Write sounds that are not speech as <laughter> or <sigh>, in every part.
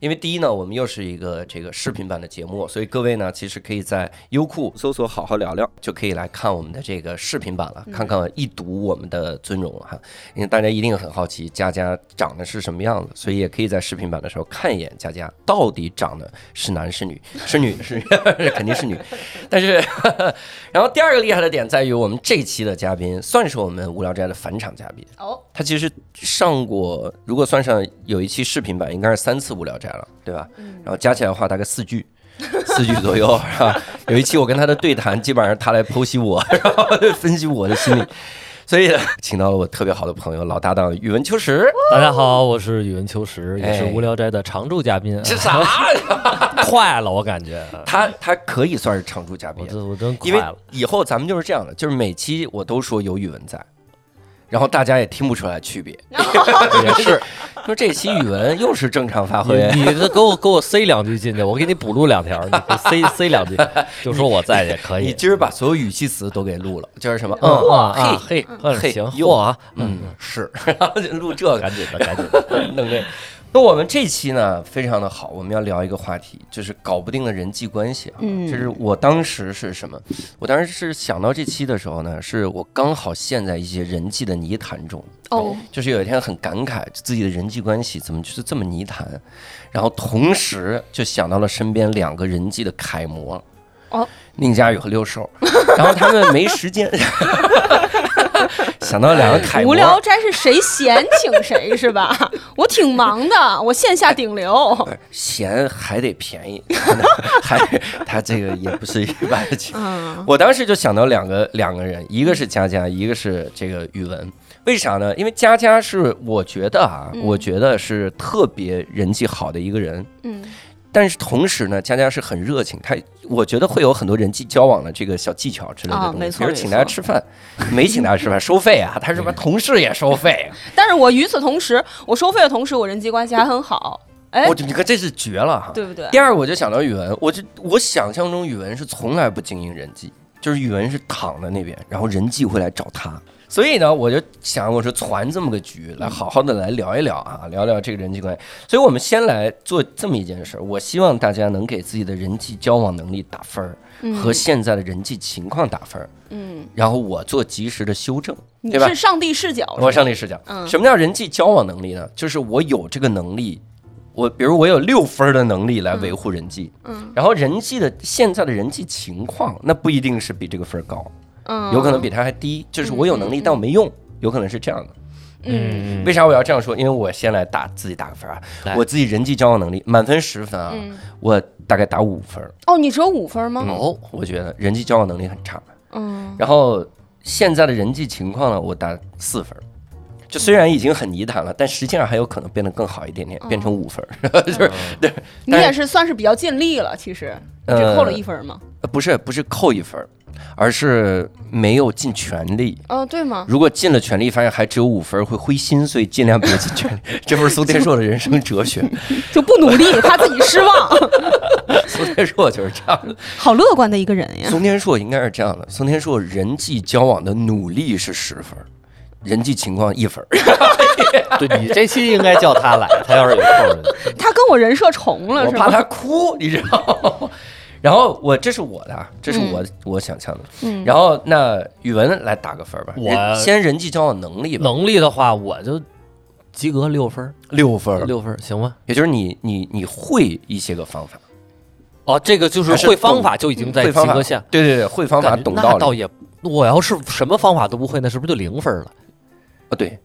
因为第一呢，我们又是一个这个视频版的节目，所以各位呢，其实可以在优酷搜索“好好聊聊”，就可以来看我们的这个视频版了，看看一睹我们的尊容哈。因为大家一定很好奇佳佳长得是什么样子，所以也可以在视频版的时候看一眼佳佳到底长得是男是女，是女是肯定是女。但是，然后第二个厉害的点在于，我们这期的嘉宾算是我们无聊斋的返场嘉宾。哦，他其实上过，如果算上有一期视频版，应该是三次无聊斋了，对吧？然后加起来的话，大概四句，<laughs> 四句左右，<laughs> 是吧？有一期我跟他的对谈，基本上他来剖析我，<laughs> 然后分析我的心理。所以，请到了我特别好的朋友、老搭档宇文秋实。大家好，我是宇文秋实，也是哎无聊斋的常驻嘉宾。这啥呀？快了，我感觉他他可以算是常驻嘉宾我，这我真因为。以后咱们就是这样的，就是每期我都说有宇文在。然后大家也听不出来区别，<laughs> 也是。说这期语文又是正常发挥，你你这给我给我塞两句进去，我给你补录两条，你给 <laughs> 塞塞两句，就说我在也可以。你今儿把所有语气词都给录了，就是什么，嗯嗯啊嘿嘿嘿行，哟嚯啊，嗯是，<laughs> 然后就录这个，赶紧的赶紧的，弄这。那我们这期呢非常的好，我们要聊一个话题，就是搞不定的人际关系啊。嗯就是我当时是什么？我当时是想到这期的时候呢，是我刚好陷在一些人际的泥潭中。哦，就是有一天很感慨自己的人际关系怎么就是这么泥潭，然后同时就想到了身边两个人际的楷模，哦，宁佳宇和六兽，然后他们没时间，<laughs> <laughs> 想到两个楷模，无聊斋是谁闲请谁是吧？<laughs> 我挺忙的，我线下顶流。闲还得便宜，<laughs> 还他这个也不是一般的情。嗯，我当时就想到两个两个人，一个是佳佳，一个是这个宇文。为啥呢？因为佳佳是我觉得啊，嗯我觉得是特别人际好的一个人。嗯，但是同时呢，佳佳是很热情，她我觉得会有很多人际交往的这个小技巧之类的东西，啊没错比如请大家吃饭，<laughs> 没请大家吃饭收费啊，他是不是同事也收费，<laughs> 但是我与此同时，我收费的同时，我人际关系还很好。哎我，就你看这是绝了哈。对不对？第二，我就想到语文，我就我想象中语文是从来不经营人际，就是语文是躺在那边，然后人际会来找他。所以呢，我就想，我说传这么个局，来好好的来聊一聊啊，聊聊这个人际关系。所以我们先来做这么一件事儿，我希望大家能给自己的人际交往能力打分儿，嗯。和现在的人际情况打分儿，嗯，然后我做及时的修正，你对吧？是上帝视角，我上帝视角，嗯。什么叫人际交往能力呢？就是我有这个能力，我比如我有六分的能力来维护人际，嗯。然后人际的现在的人际情况，那不一定是比这个分儿高，嗯，有可能比他还低，就是我有能力，但我没用，有可能是这样的。嗯为啥我要这样说？因为我先来打自己打个分啊，我自己人际交往能力满分十分啊，嗯，我大概打五分。哦，你只有五分吗？哦，我觉得人际交往能力很差。嗯，然后现在的人际情况呢，我打四分。就虽然已经很泥潭了，但实际上还有可能变得更好一点点，变成五分儿。<laughs> 就是对，你也是算是比较尽力了，其实只呃扣了一分吗？呃不是不是扣一分儿，而是没有尽全力。哦，对吗？如果尽了全力，发现还只有五分，会灰心，所以尽量别尽全力。<laughs> 这不是苏天硕的人生哲学。<laughs> 就不努力，怕自己失望。<laughs> 苏天硕就是这样的。好乐观的一个人呀！苏天硕应该是这样的。苏天硕人际交往的努力是十分，人际情况一分儿。对你这期应该叫他来，他要是有空的，他跟我人设重了？我怕他哭，你知道吗？然后我这是我的啊，这是我、我想象的。嗯。然后那语文来打个分儿吧，我人先人际交往能力吧，能力的话我就及格六分儿，六分儿，六分行吗？也就是你你你会一些个方法，哦，这个就是会方法就已经在及格线，对对对，会方法懂道理。那倒也，我要是什么方法都不会，那是不是就零分了？啊，对对，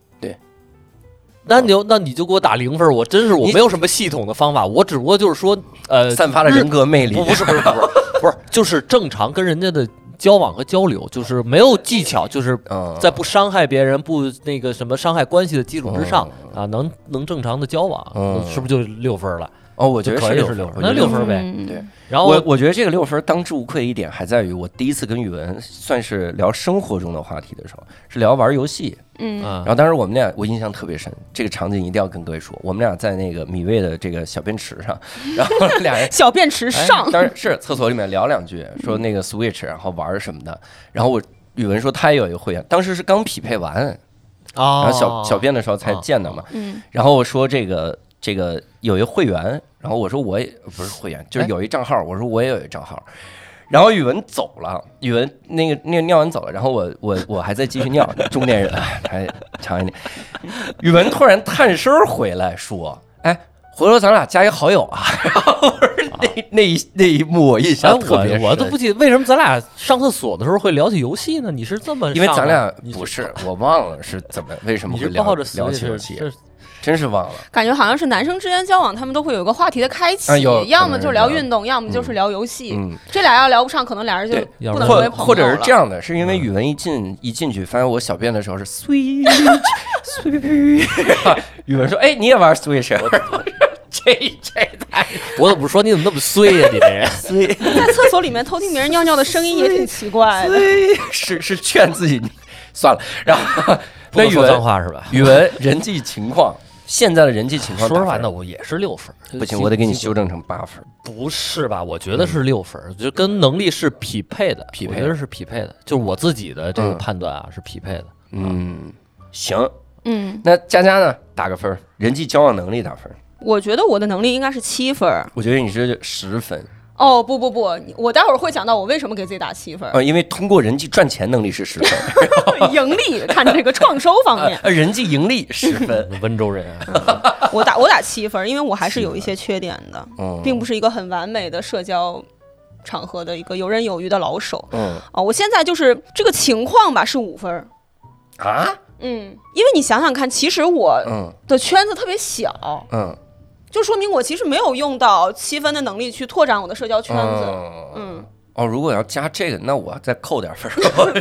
那你就那你就给我打零分儿，我真是我没有什么系统的方法，我只不过就是说，呃，散发了人格魅力不。是不是不是不是，就是正常跟人家的交往和交流，就是没有技巧，就是嗯，在不伤害别人、不那个什么伤害关系的基础之上啊，能能正常的交往，嗯是不是就六分了？哦，我觉得是六分我觉得分那六分呗嗯对，然后我我觉得这个六分当之无愧一点还在于，我第一次跟宇文算是聊生活中的话题的时候，是聊玩游戏。嗯嗯然后当时我们俩我印象特别深，这个场景一定要跟各位说，我们俩在那个米味的这个小便池上，<laughs> 然后俩人。小便池上，当然是厕所里面聊两句，说那个 Switch，然后玩什么的。然后我宇文说他也有一个会员，当时是刚匹配完，啊，然后小小便的时候才见的嘛。嗯然后我说这个这个有一会员，然后我说我也不是会员，就是有一账号，我说我也有一账号。然后宇文走了，宇文那个那个尿完走了，然后我我我还在继续尿，中年人还长一点。宇文突然探身回来说：“哎，回头咱俩加一好友啊。”然后那那一那一幕我印哎，象特别深，我我都不记得为什么咱俩上厕所的时候会聊起游戏呢？你是这么因为咱俩不是我忘了是怎么为什么会聊聊起游戏，是真是忘了。感觉好像是男生之间交往，他们都会有一个话题的开启啊，要么就是聊运动，要么就是聊游戏。嗯，这俩要聊不上，可能俩人就不能成为朋友或者是这样的，是因为语文一进一进去，发现我小便的时候是 Switch Switch，语文说：“哎，你也玩 Switch？” 这这太我怎么不说你怎么那么衰呀、你这人在厕所里面偷听别人尿尿的声音也挺奇怪的。是是劝自己 <laughs> 算了。然后那语文脏话是吧？语文人际情况，现在的人际情况说实话，那我也是六分。不行，我得给你修正成八分。不是吧？我觉得是六分，就跟能力是匹配的，匹配的是匹配的，就是我自己的这个嗯判断啊，是匹配的。嗯，行，嗯，那佳佳呢？打个分儿，人际交往能力打分儿。我觉得我的能力应该是七分儿。我觉得你是十分，哦，不不不，我待会儿会讲到我为什么给自己打七分儿。呃，因为通过人际赚钱能力是十分，<laughs> <laughs> 盈利看这个创收方面，呃，人际盈利十分。<laughs> 温州人啊，我打我打七分儿，因为我还是有一些缺点的，嗯，并不是一个很完美的社交场合的一个游刃有余的老手嗯啊。我现在就是这个情况吧，是五分儿。啊，嗯，因为你想想看，其实我嗯的圈子特别小，嗯，就说明我其实没有用到七分的能力去拓展我的社交圈子。嗯嗯，哦，如果要加这个，那我再扣点分。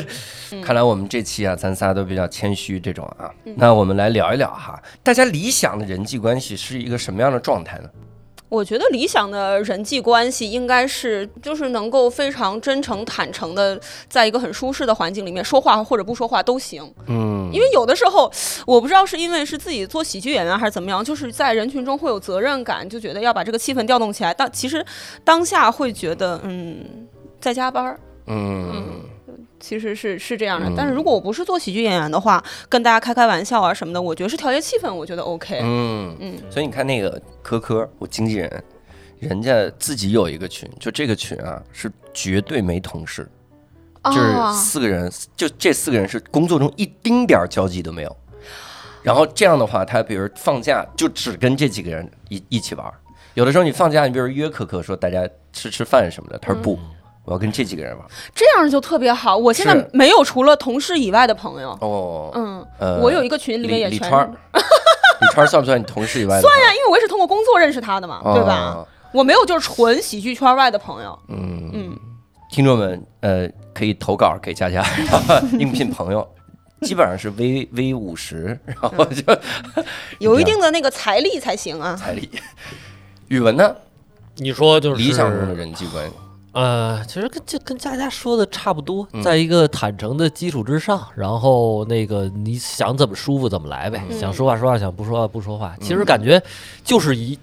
<laughs> 看来我们这期啊，咱仨都比较谦虚这种啊。那我们来聊一聊哈，大家理想的人际关系是一个什么样的状态呢？我觉得理想的人际关系应该是，就是能够非常真诚、坦诚的，在一个很舒适的环境里面说话或者不说话都行。嗯，因为有的时候，我不知道是因为是自己做喜剧演员还是怎么样，就是在人群中会有责任感，就觉得要把这个气氛调动起来。但其实当下会觉得，嗯，在加班儿，嗯其实是是这样的。嗯但是如果我不是做喜剧演员的话，跟大家开开玩笑啊什么的，我觉得是调节气氛，我觉得 OK。嗯嗯所以你看那个科科，我经纪人，人家自己有一个群，就这个群啊是绝对没同事，就是啊，四个人，就这四个人是工作中一丁点儿交集都没有。然后这样的话，他比如放假就只跟这几个人一一起玩儿。有的时候你放假，你比如约可可说大家吃吃饭什么的，他说不，嗯我要跟这几个人玩。这样就特别好。我现在没有除了同事以外的朋友。哦，嗯，呃，我有一个群里面也全李川儿，<laughs> 李川儿算不算你同事以外的？算呀，因为我也是通过工作认识他的嘛，对吧？哦？我没有就是纯喜剧圈外的朋友。嗯嗯，听众们，呃，可以投稿给佳佳，应聘朋友，<laughs> 基本上是 V V 五十，然后就有一定的那个财力才行啊。财力。语文呢？你说就是理想中的人际关系，呃，其实跟就跟佳佳说的差不多，嗯。在一个坦诚的基础之上，然后那个你想怎么舒服怎么来呗，嗯。想说话说话，想不说话不说话。其实感觉就是以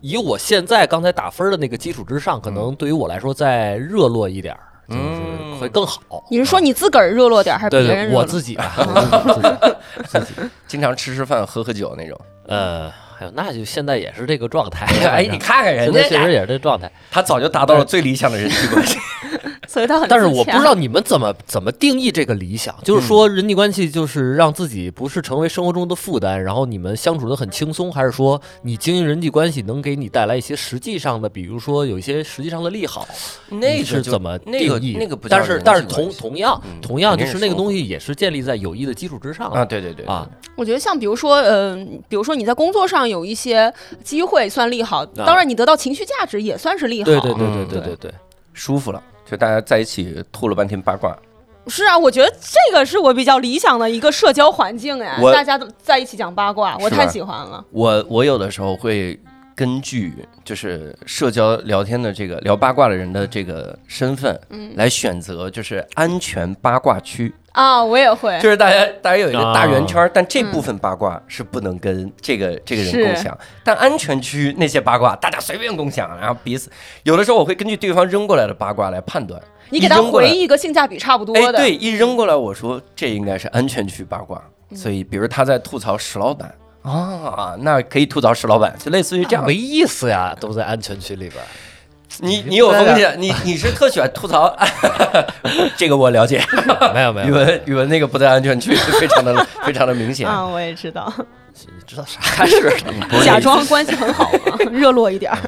以我现在刚才打分的那个基础之上，可能对于我来说再热络一点儿，就是嗯会更好。你是说你自个儿热络点，还是别人热络？我自己啊，<laughs> 我自己自己，经常吃吃饭、喝喝酒那种。呃，哎呦，那就现在也是这个状态。哎，你看看人现在确实，也是这状态。他早就达到了最理想的人际关系。<laughs> 所以他很。但是我不知道。你们怎么怎么定义这个理想，就是说人际关系就是让自己不是成为生活中的负担，然后你们相处的很轻松，还是说你经营人际关系能给你带来一些实际上的，比如说有一些实际上的利好，那个是怎么那个定义？那个不但是但是同同样嗯同样就是那个东西也是建立在友谊的基础之上啊，对对对啊，我觉得像比如说，呃，比如说你在工作上有一些机会算利好，当然你得到情绪价值也算是利好。对对对对对对对，舒服了，就大家在一起吐了半天八卦。是啊，我觉得这个是我比较理想的一个社交环境哎，大家都在一起讲八卦，我太喜欢了。我我有的时候会根据就是社交聊天的这个聊八卦的人的这个身份，嗯。来选择就是安全八卦区，啊，我也会。就是大家大家有一个大圆圈儿，但这嗯部分八卦是不能跟这个这个人共享，但安全区那些八卦大家随便共享，然后彼此有的时候我会根据对方扔过来的八卦来判断，你给他回一个性价比差不多哎，的，对，一扔过来我说这应该是安全区八卦，嗯。所以比如他在吐槽石老板啊，那可以吐槽石老板，就类似于这样没。意思呀，都在安全区里边。<laughs> 你你有风险，你你是特喜欢吐槽 <laughs> <laughs> 这个我了解。没有没有，语文语文那个不在安全区，非常的非常的明显。啊，我也知道，你知道啥是不是假装关系很好嘛，热络一点儿。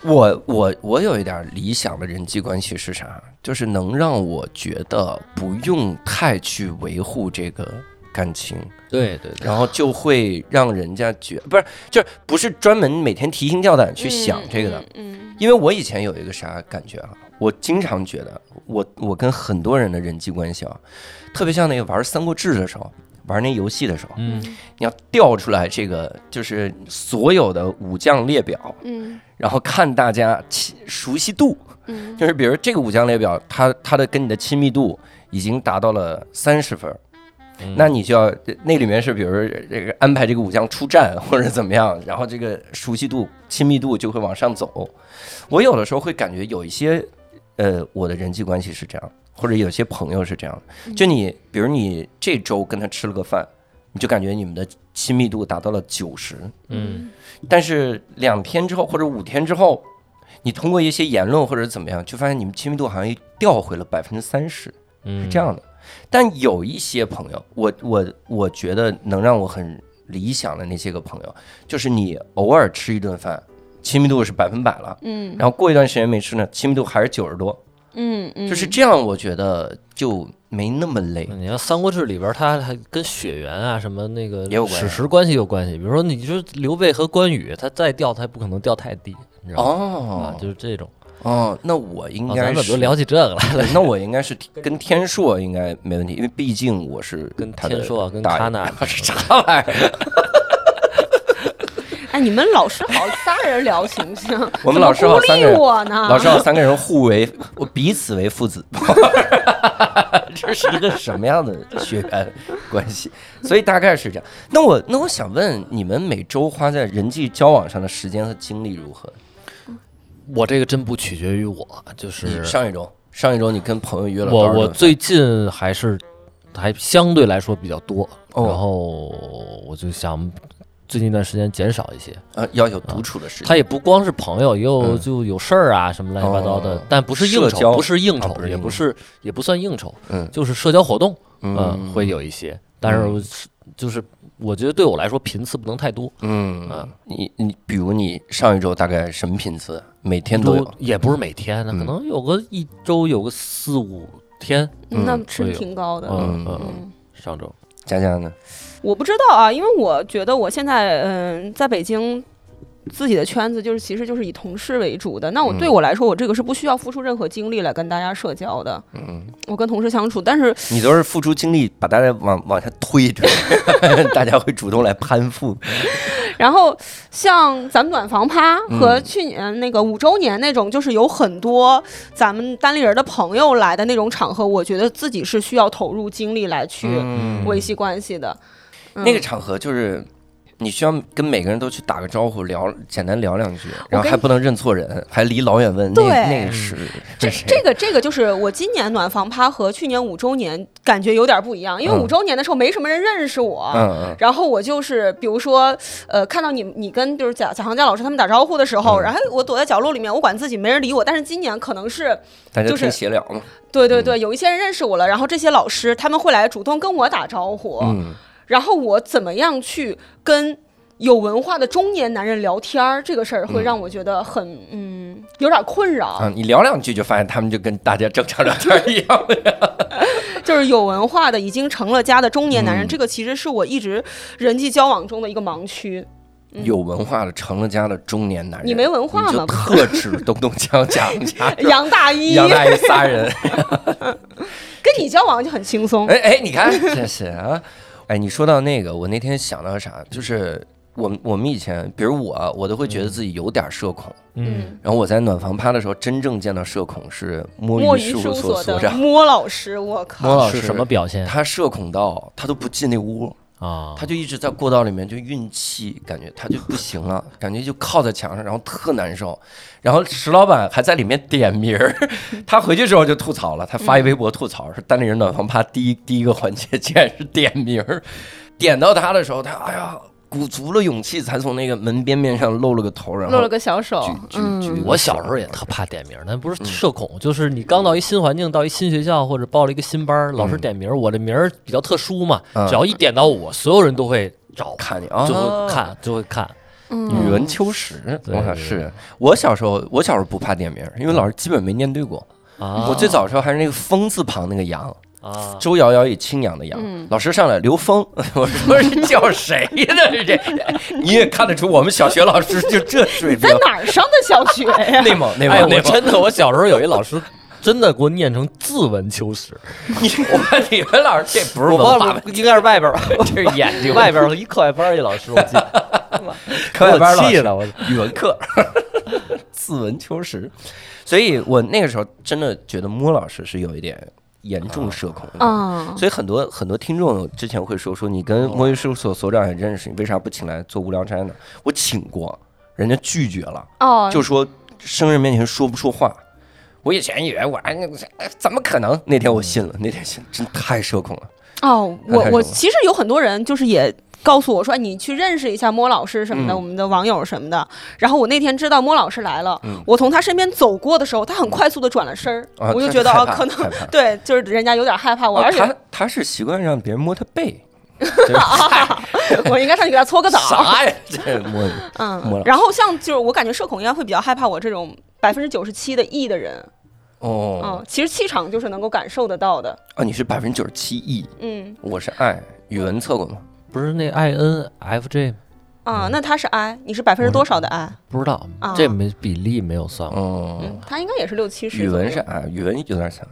我我我有一点理想的人际关系是啥？就是能让我觉得不用太去维护这个感情，对对对，然后就会让人家觉不是，就是不是专门每天提心吊胆去想这个的。嗯，嗯因为我以前有一个啥感觉啊，我经常觉得我我跟很多人的人际关系啊，特别像那个玩《三国志》的时候，玩那游戏的时候，嗯，你要调出来这个就是所有的武将列表，嗯。然后看大家亲熟悉度，嗯。就是比如这个武将列表，他他的跟你的亲密度已经达到了三十分那你就要那里面是比如这个安排这个武将出战或者怎么样，然后这个熟悉度、亲密度就会往上走。我有的时候会感觉有一些呃，我的人际关系是这样，或者有些朋友是这样的，就你比如你这周跟他吃了个饭，你就感觉你们的亲密度达到了九十，嗯但是两天之后或者五天之后，你通过一些言论或者怎么样，就发现你们亲密度好像又掉回了百分之三十。嗯是这样的。但有一些朋友，我我我觉得能让我很理想的那些个朋友，就是你偶尔吃一顿饭，亲密度是百分百了，嗯然后过一段时间没吃呢，亲密度还是九十多，嗯嗯，就是这样，我觉得就没那么累。你看《三国志》里边，它还跟血缘啊什么那个也有关系史实关系有关系。比如说，你说刘备和关羽，他再掉，他也不可能掉太低，你知道吗？啊哦，就是这种。哦，那我应啊该是咱怎么就聊起这个来了？<laughs> 那我应该是跟天硕应该没问题，因为毕竟我是跟他的天硕跟大爷喀纳 <laughs> 是啥玩意儿？<laughs> 哎，你们老师好仨人聊行不行？我们老师好三个人？老师好，三个人互为，我彼此为父子，这是一个什么样的血缘关系？所以大概是这样。那我那我想问，你们每周花在人际交往上的时间和精力如何？我这个真不取决于我，就是上一周，上一周你跟朋友约了我我最近还是还相对来说比较多，哦然后我就想最近一段时间减少一些。呃要有独处的时间。他也不光是朋友，也有嗯就有事儿啊什么乱七八糟的哦，但不是应酬，不是应酬啊不，应酬也不是也不算应酬，嗯就是社交活动，嗯嗯，会有一些，但是就是我觉得对我来说频次不能太多，嗯啊，你你比如你上一周大概什么频次？每天都有。也不是每天，那嗯可能有个一周有个四五天，嗯那嗯是挺高的。嗯嗯嗯，上周佳佳呢？我不知道啊，因为我觉得我现在嗯，在北京。自己的圈子就是，其实就是以同事为主的。那我嗯对我来说，我这个是不需要付出任何精力来跟大家社交的。嗯，我跟同事相处，但是你都是付出精力把大家往往下推着，<laughs> 大家会主动来攀附。<laughs> 然后像咱们暖房趴和嗯去年那个五周年那种，就是有很多咱们单立人的朋友来的那种场合，我觉得自己是需要投入精力来去嗯维系关系的。嗯那个场合就是你需要跟每个人都去打个招呼，聊简单聊两句，然后还不能认错人，还离老远问那对。那个是这是。这个这个就是我今年暖房趴和去年五周年感觉有点不一样，因为嗯。五周年的时候没什么人认识我。然后我就是，比如说，呃，看到你你跟就是贾贾行家老师他们打招呼的时候，嗯。然后我躲在角落里面，我管自己没人理我。但是今年可能是就是闲聊嘛，嗯对对对，有一些人认识我了，然后这些老师他们会来主动跟我打招呼，嗯然后我怎么样去跟有文化的中年男人聊天儿，这个事儿会嗯让我觉得很嗯有点困扰。嗯，你聊两句就发现他们就跟大家正常聊天一样了。<laughs> 就是有文化的已经成了家的中年男人，嗯这个其实是我一直人际交往中的一个盲区。有文化的成了家的中年男人，你没文化吗特指东东江贾家杨大一杨大一仨人。<laughs> 跟你交往就很轻松。哎哎，你看这是啊，哎，你说到那个，我那天想到啥，就是我们我们以前，比如我，我都会觉得自己有点社恐。嗯，然后我在暖房趴的时候，真正见到社恐是摸摸鱼鱼事务所的所所长，摸老师，我靠，摸老师是什么表现他社恐到他都不进那屋，他就一直在过道里面就运气，感觉他就不行了，<laughs> 感觉就靠在墙上，然后特难受。然后石老板还在里面点名儿，<laughs> 他回去之后就吐槽了，他发一微博吐槽说单立人暖房趴第一第一个环节竟然是点名儿，点到他的时候，他哎呀鼓足了勇气才从那个门边边上露了个头，然后露了个小手举，举举嗯，我小时候也特怕点名，但不是社恐，就是你刚到一新环境，到一新学校或者报了一个新班儿，老师点名，我的名儿比较特殊嘛，嗯。只要一点到我，所有人都会找，看你啊，就会看，就会看。语文秋实，我想是。我小时候，我小时候不怕点名儿，因为老师基本没念对过。啊，我最早的时候还是那个风字旁那个杨，啊，周瑶瑶以清扬的扬。嗯老师上来刘峰，<laughs> 我说是叫谁呢？这你也看得出我们小学老师就这水平在。哪儿上的小学呀？内蒙内哎，蒙内蒙，我真的，我小时候有一老师。真的给我念成自文秋实，你我你们老师这不是我文化，应该是外边吧，这是眼睛外边儿一课外班儿一 <laughs> 老师，我记得，课外班老师我气的，我语文课，<laughs> 自文秋实。所以我那个时候真的觉得摸老师是有一点严重社恐所以很多很多听众之前会说说你跟摸鱼事务所所长也认识，你为啥不请来做无聊斋呢？我请过，人家拒绝了，哦，就说生人面前说不出话。我以前以为我哎哎怎么可能？那天我信了，那天信真太社恐了。哦，我我其实有很多人就是也告诉我说，哎你去认识一下莫老师什么的，嗯。我们的网友什么的。然后我那天知道莫老师来了，嗯。我从他身边走过的时候，他很快速的转了身儿，啊我就觉得啊，可能对，就是人家有点害怕我，而且哦他他是习惯让别人摸他背，<laughs> <laughs> 我应该上去给他搓个澡。啥呀？这摸你。嗯，然后像就是我感觉社恐应该会比较害怕我这种百分之九十七的 E 的人，哦。嗯，其实气场就是能够感受得到的，啊！你是百分之九十七 E，嗯。我是 I，语文测过吗？不是那 I N F J 吗啊，那他是 I，你是百分之多少的 I？不知道啊，这没比例没有算过。哦，嗯，他应该也是六七十。语文是 I，语文有点像。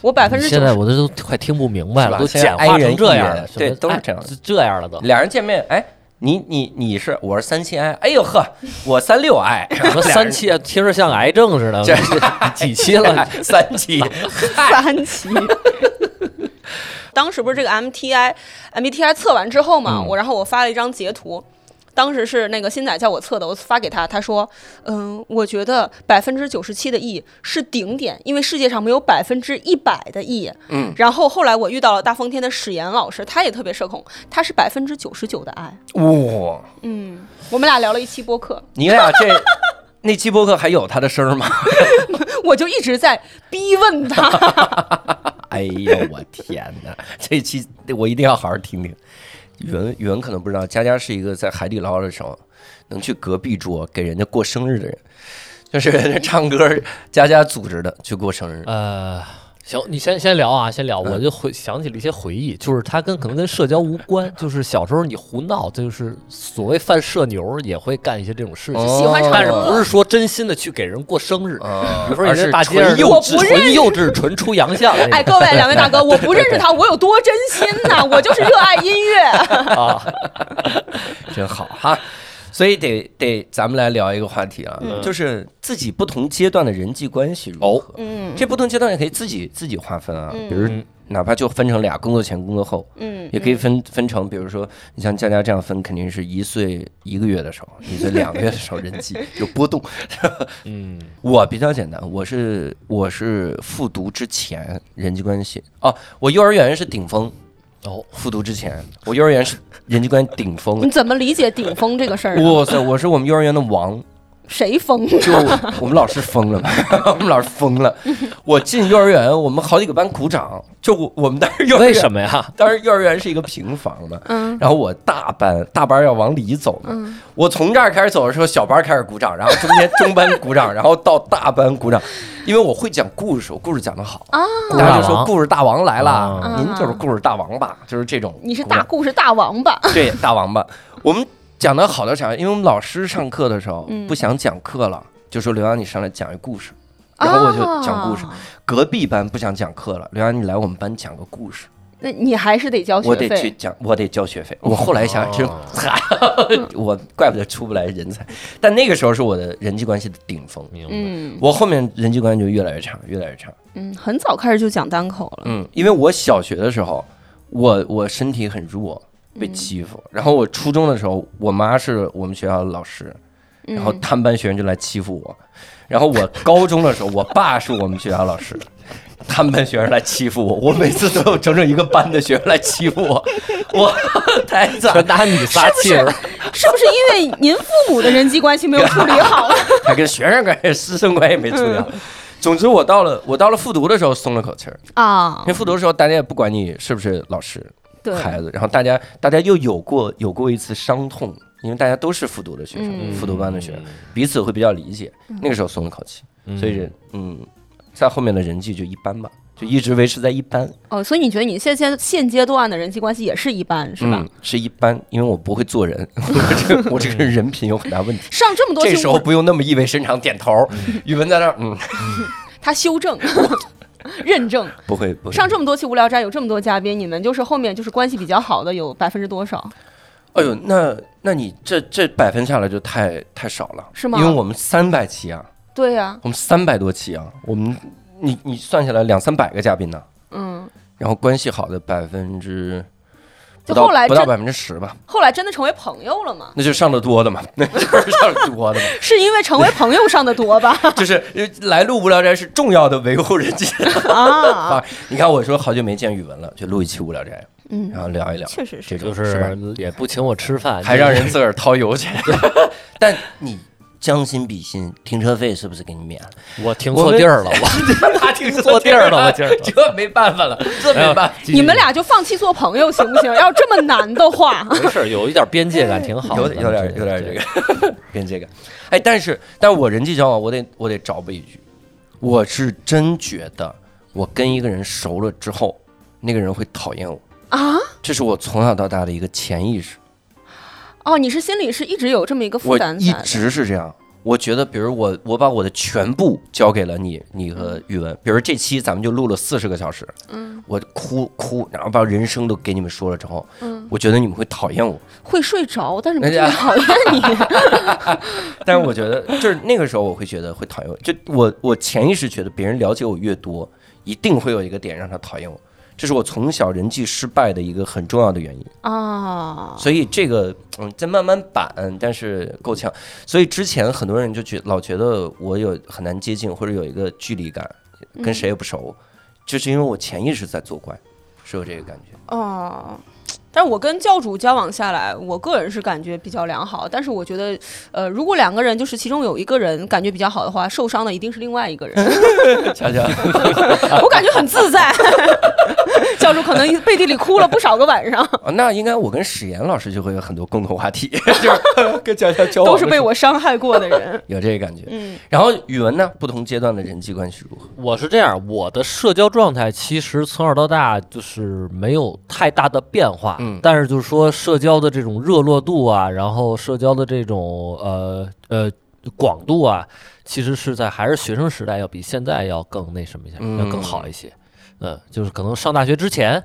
我百分之九现在十，我这都快听不明白了，都是吧简化成这样 E 了，对什么哎都是这样的这这样了都。俩人见面，哎，你你你是我是三七 I，哎呦呵，我三六 I，<laughs> 什么三期啊，听着像癌症似的，这 <laughs> 几期了？<laughs> 三期，三期。当时不是这个 MTI MBTI 测完之后嘛，嗯我然后我发了一张截图。当时是那个新仔叫我测的，我发给他，他说：“嗯，我觉得百分之九十七的 E 是顶点，因为世界上没有百分之一百的 E。”嗯，然后后来我遇到了大风天的史岩老师，他也特别社恐，他是百分之九十九的 I。哇，嗯，我们俩聊了一期播客，你俩这那期播客还有他的声儿吗？<laughs> 我就一直在逼问他。哎呀，我天哪！<laughs> 这期我一定要好好听听。语文语文可能不知道，佳佳是一个在海底捞的时候能去隔壁桌给人家过生日的人，就是唱歌，佳佳组织的去过生日。呃，行，你先先聊啊，先聊，嗯我就回想起了一些回忆，就是它跟可能跟社交无关，就是小时候你胡闹，就是所谓犯社牛也会干一些这种事情，喜欢唱但是不是说真心的去给人过生日。啊比如说你而是在大街上纯幼我稚不认纯幼稚、纯出洋相。哎，各位两位大哥，我不认识他，<laughs> 我有多真心呐、我就是热爱音乐。啊，<laughs> 真好哈。所以得得，咱们来聊一个话题啊，嗯。就是自己不同阶段的人际关系如何。嗯。这不同阶段也可以自己自己划分啊，嗯。比如嗯哪怕就分成俩，工作前、工作后，嗯，也可以分分成，比如说你像佳佳这样分，肯定是一岁一个月的时候，<laughs> 一岁两个月的时候，人际 <laughs> 有波动。<laughs> 嗯，我比较简单，我是我是复读之前人际关系哦，我幼儿园是顶峰，哦，复读之前我幼儿园是人际关系顶峰你，怎么理解顶峰这个事儿、啊？哇塞，我是我们幼儿园的王，谁疯了？就我们老师疯了嘛，<laughs> 我们老师疯了。我进幼儿园，我们好几个班鼓掌，就我我们当时幼儿园为什么呀？当时幼儿园是一个平房嘛，嗯。然后我大班大班要往里走嘛，嗯。我从这儿开始走的时候，小班开始鼓掌，然后中间 <laughs> 中班鼓掌，然后到大班鼓掌，因为我会讲故事，我故事讲得好，啊，大家就说故事大王来了，啊。您就是故事大王吧，就是这种，你是大故事大王吧。对大王吧，我们讲的好的啥？因为我们老师上课的时候嗯不想讲课了，就说刘洋你上来讲一故事，然后我就讲故事。啊隔壁班不想讲课了，刘洋你来我们班讲个故事。那你还是得交学费我得去。讲，我得交学费。我后来想，真哦 <laughs> 我怪不得出不来人才。但那个时候是我的人际关系的顶峰，明白。嗯我后面人际关系就越来越差，越来越差。嗯，很早开始就讲单口了。嗯，因为我小学的时候，我我身体很弱，被嗯欺负。然后我初中的时候，我妈是我们学校的老师，嗯然后他们班学生就来欺负我。然后我高中的时候，我爸是我们学校老师，他们班学生来欺负我，我每次都有整整一个班的学生来欺负我，我太惨了全。拿你撒气儿，是不是因为您父母的人际关系没有处理好？<laughs> 还跟学生关系、师生关系没处理好。<laughs> 总之，我到了我到了复读的时候松了口气儿，啊因为，复读的时候大家也不管你是不是老师，对，孩子，然后大家大家又有过有过一次伤痛，因为大家都是复读的学生，嗯。复读班的学生，彼此会比较理解。那个时候松了口气，嗯。所以人嗯，在后面的人际就一般吧，就一直维持在一般，哦，所以你觉得你现现现阶段的人际关系也是一般，是吧？嗯，是一般，因为我不会做人，<laughs> 我这个我这个人人品有很大问题。<laughs> 上这么多这时候不用那么意味深长点头，语文在那儿，嗯，<laughs> 他修正、<laughs> 认证。不会不会。上这么多期无聊斋，有这么多嘉宾，你们就是后面就是关系比较好的有百分之多少？哎呦，那那你这这百分下来就太太少了，是吗？因为我们三百期啊，对呀、我们三百多期啊，我们你你算下来两三百个嘉宾呢，嗯，然后关系好的百分之不就后来不到百分之十吧，后来真的成为朋友了吗？那就上的多的嘛，<laughs> 那就是上的多的嘛，<laughs> 是因为成为朋友上的多吧？<laughs> 就是呃来录无聊斋是重要的维护人际啊，啊。你看我说好久没见语文了，就录一期无聊斋，嗯，然后聊一聊，确实是。这种就是也不请我吃饭，还让人自个儿掏油钱，但你将心比心，停车费是不是给你免了？我停错地儿了，我 <laughs> 他停错地儿了，我今儿这没办法了，这没办法。你们俩就放弃做朋友行不行？<laughs> 要这么难的话，没事儿，有一点边界感挺好的，有点有点有点这个 <laughs> 边界感。哎，但是但是我人际交往，我得我得找补一句，我是真觉得我跟一个人熟了之后，那个人会讨厌我啊。这是我从小到大的一个潜意识，哦，你是心里是一直有这么一个负我一担在的。直是这样。我觉得，比如我我把我的全部交给了你，你和宇文。比如这期咱们就录了四十个小时，嗯我哭哭，然后把人生都给你们说了之后，嗯，我觉得你们会讨厌我。会睡着，但是 <laughs> 不哎呀是讨厌你。<laughs> 但是我觉得，就是那个时候我会觉得会讨厌我，就我我潜意识觉得别人了解我越多，一定会有一个点让他讨厌我，这是我从小人际失败的一个很重要的原因。啊，所以这个嗯在慢慢板，但是够呛。所以之前很多人就觉老觉得我有很难接近，或者有一个距离感，跟谁也不熟，就是因为我潜意识在作怪，是有这个感觉。哦。但是我跟教主交往下来，我个人是感觉比较良好。但是我觉得，呃，如果两个人就是其中有一个人感觉比较好的话，受伤的一定是另外一个人。<laughs> 瞧瞧，我感觉很自在。<laughs> 教主可能背地里哭了不少个晚上，哦 <laughs> 那应该我跟史岩老师就会有很多共同话题，就是跟佳佳交往都是被我伤害过的人。有这个感觉。嗯然后语文呢，不同阶段的人际关系如何？我是这样，我的社交状态其实从小到大就是没有太大的变化，嗯但是就是说社交的这种热络度啊，然后社交的这种呃呃广度啊，其实是在还是学生时代要比现在要更那什么一些，嗯要更好一些。嗯，就是可能上大学之前，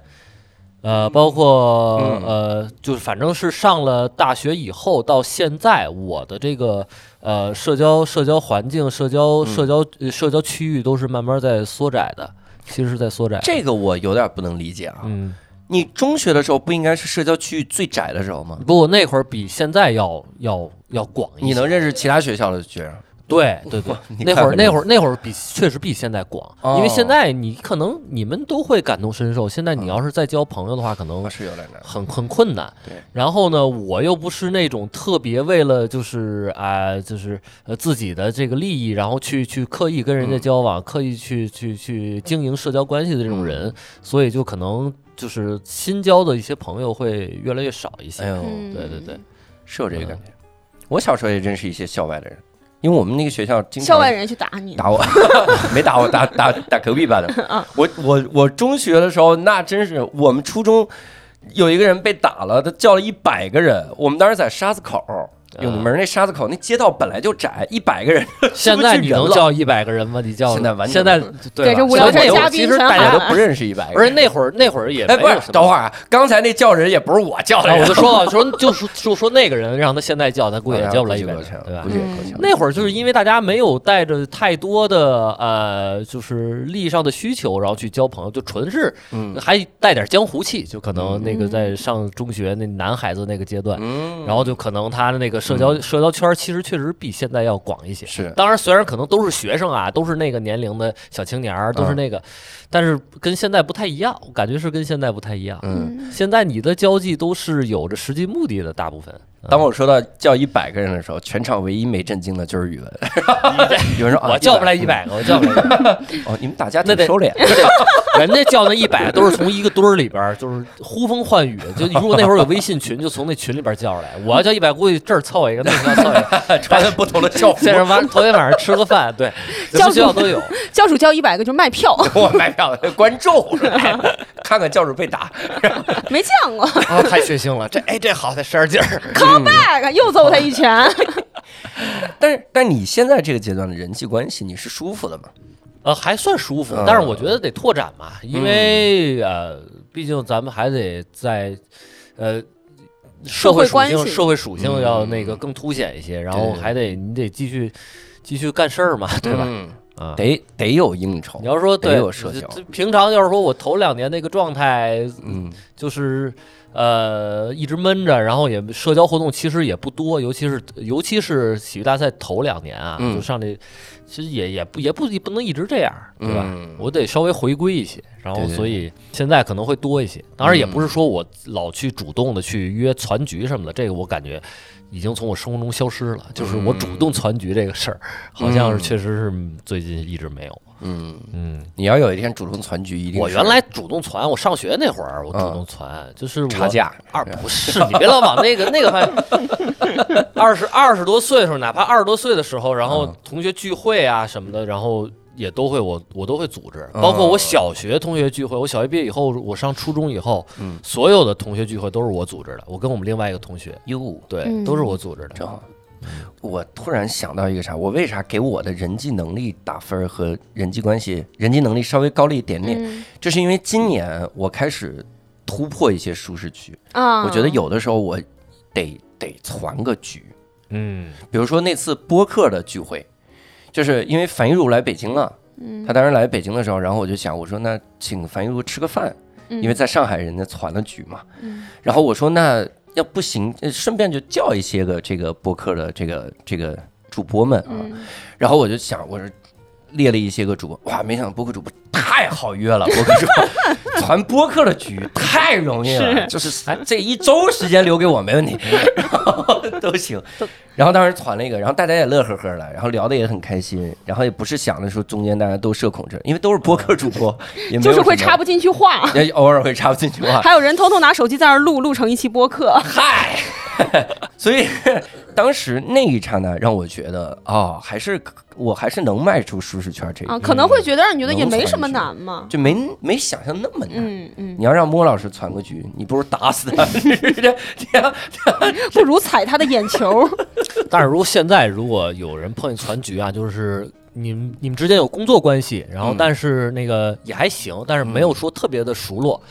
呃，包括嗯呃，就是反正是上了大学以后到现在，我的这个呃社交社交环境、社交社交呃社交区域都是慢慢在缩窄的，其实是在缩窄。这个我有点不能理解啊。嗯，你中学的时候不应该是社交区域最窄的时候吗？不那会儿比现在要要要广一些。你能认识其他学校的学生？对对对，<laughs> 那会儿那会儿那会儿比确实比现在广，哦因为现在你可能你们都会感同身受。现在你要是再交朋友的话，可能啊是有点难。很很困难。对，然后呢，我又不是那种特别为了就是啊、就是呃自己的这个利益，然后去去刻意跟人家嗯交往，刻意去去去经营社交关系的这种人，嗯所以就可能就是新交的一些朋友会越来越少一些。哎呦，嗯对对对，是有这个感觉。我小时候也认识一些校外的人，因为我们那个学校经常校外人去打你，打我，<laughs> 没打我，打打打隔壁班的。<laughs> 我我我中学的时候，那真是我们初中有一个人被打了，他叫了一百个人。我们当时在沙子口，永定门那沙子口那街道本来就窄，一百个人，<laughs> 现在你能叫一百个人吗？你叫现在完全现在对吧这无聊所以我斋嘉宾其实大家都不认识一百个而且人。那会儿那会儿也哎，不是等会儿啊，刚才那叫人也不是我叫的啊，我，就说了，<laughs> 说就说就说那个人让他现在叫，他估计也叫不来一百估计够呛，人对吧估？计也够呛。那会儿就是因为大家没有带着太多的呃，就是利益上的需求，然后去交朋友，就纯是嗯还带点江湖气，就可能那个嗯在上中学那男孩子那个阶段，嗯，然后就可能他的那个社交社交圈其实确实比现在要广一些。是当然，虽然可能都是学生啊，都是那个年龄的小青年儿，都是嗯那个，但是跟现在不太一样，我感觉是跟现在不太一样。嗯，现在你的交际都是有着实际目的的，大部分。当我说到叫一百个人的时候，全场唯一没震惊的就是语文。<laughs> 有人说啊，我叫不来一百个，我叫不来100个。<laughs> 哦，你们打架那得挺收敛。<laughs> 人家叫那一百都是从一个堆儿里边儿，就是呼风唤雨。就如果那会儿有微信群，就从那群里边儿叫出来。我要叫一百，估计这儿凑一个，那儿凑一个。穿的不同的校服，现在晚头天晚上吃个饭，对，什么学校都有。教主叫一百个就卖票，我卖票观众，哎看看教主被打，没见过。啊，太血腥了！这哎，这好，再使点劲儿。Come back，又揍他一拳。<laughs> 但是但你现在这个阶段的人际关系，你是舒服的吗？呃，还算舒服嗯，但是我觉得得拓展嘛，因为呃，毕竟咱们还得在呃。社会属性，社会关系社会属性要那个嗯更凸显一些，然后还得你得继续继续干事儿嘛，对吧？嗯，啊，得得有应酬你，要说得对有社交平常要是说我头两年那个状态，嗯就是呃一直闷着，然后也社交活动其实也不多，尤其是尤其是喜剧大赛头两年啊，嗯就上这其实也也不也不也不能一直这样，对吧？嗯我得稍微回归一些，然后所以现在可能会多一些。当然也嗯不是说我老去主动的去约攒局什么的，这个我感觉。已经从我生活中消失了，就是我主动攒局这个事儿，好像是嗯。确实是最近一直没有。嗯，嗯，你要有一天主动攒局，一定我原来主动攒，我上学那会儿我主嗯动攒，就是差价。二不是你别老往那个 <laughs> 那个方面，二十二十多岁的时候，哪怕二十多岁的时候，然后嗯。同学聚会啊什么的，然后也都会我我都会组织，嗯。包括我小学同学聚会，我小学毕业以后，我上初中以后，嗯。所有的同学聚会都是我组织的，我跟我们另外一个同学，哟，对，嗯。都是我组织的。正好。我突然想到一个啥，我为啥给我的人际能力打分和人际关系、人际能力稍微高了一点点？嗯。这是因为今年我开始突破一些舒适区，啊，我觉得有的时候我得得攒个局，嗯。比如说那次播客的聚会，就是因为樊一茹来北京了，嗯。他当时来北京的时候，然后我就想，我说那请樊一茹吃个饭，嗯。因为在上海人家攒了局嘛，嗯。然后我说那要不行，呃顺便就叫一些个这个播客的这个这个主播们啊，嗯。然后我就想，我说列了一些个主播，哇，没想到播客主播太好约了，播客主播传播客的局太容易了，就是哎这一周时间留给我没问题，<laughs> 然后都行。然后当时传了一个，然后大家也乐呵呵的，然后聊的也很开心，然后也不是想着说中间大家都社恐症，因为都是播客主播，<laughs> 就是会插不进去话，也偶尔会插不进去话，<laughs> 还有人偷偷拿手机在那儿录，录成一期播客。嗨，所以当时那一刹那让我觉得，哦，还是我还是能迈出舒适圈这一步，啊，可能会觉得让你觉得也没什么传难吗。就没没想象那么难。嗯嗯，你要让莫老师传个局，你不如打死他，<laughs> 这这样 <laughs> 不如踩他的眼球。<laughs> 但是如果现在如果有人碰见攒局啊，就是你们你们之间有工作关系，然后嗯但是那个也还行，但是没有说特别的熟络，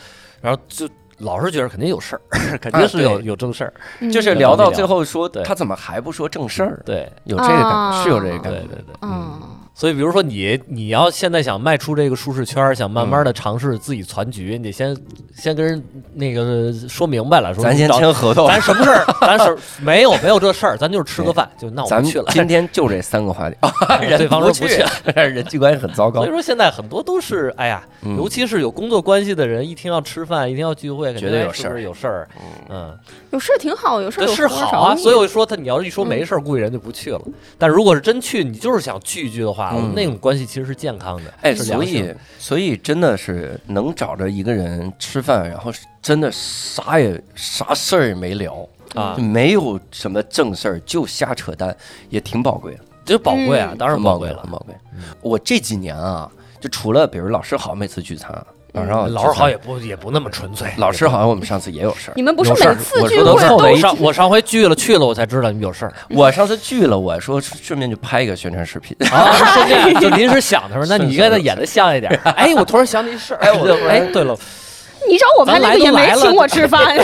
然后就老是觉得肯定有事儿，肯定是有、啊有正事儿。嗯就是聊到最后说对他怎么还不说正事儿，对有这个感觉，啊是有这个感觉。对对对。嗯，所以比如说你你要现在想迈出这个舒适圈儿，想慢慢的尝试自己攒局，你得先先跟人那个说明白了，说咱先签合同，咱什么事儿，<laughs> 咱是没有没有这事儿，咱就是吃个饭，就那我咱们们去了。今天就这三个话题，<laughs> 对方说不不去，<laughs> 人际关系很糟糕。所以。说现在很多都是，哎呀，嗯。尤其是有工作关系的人，一听要吃饭，一听要聚会，绝对有事儿。有事儿，嗯，有事儿挺好，有事儿这有是好啊。所以我说他，你要是一说没事儿，估计人就不去了。但如果是真去，你就是想聚一聚的话，嗯那种关系其实是健康的，哎，所以所以真的是能找着一个人吃饭，然后真的啥也啥事儿也没聊，啊，没有什么正事儿，就瞎扯淡，也挺宝贵的。这宝贵啊嗯，当然宝贵了。很宝贵。我这几年啊，就除了比如老师好，每次聚餐，老师好，老师好也不也不那么纯粹。老师好像我们上次也有事儿。你们不是每次聚会都上我上回聚了去了，我才知道你们有事儿 <laughs> 我上次聚了，我说顺便就拍一个宣传视频。啊，顺便就临时 <laughs> 想的时候，那你应该再演的像一点。<laughs> 哎，我突然想起一事儿，哎我哎对了，你找我们那个也没请我吃饭呀。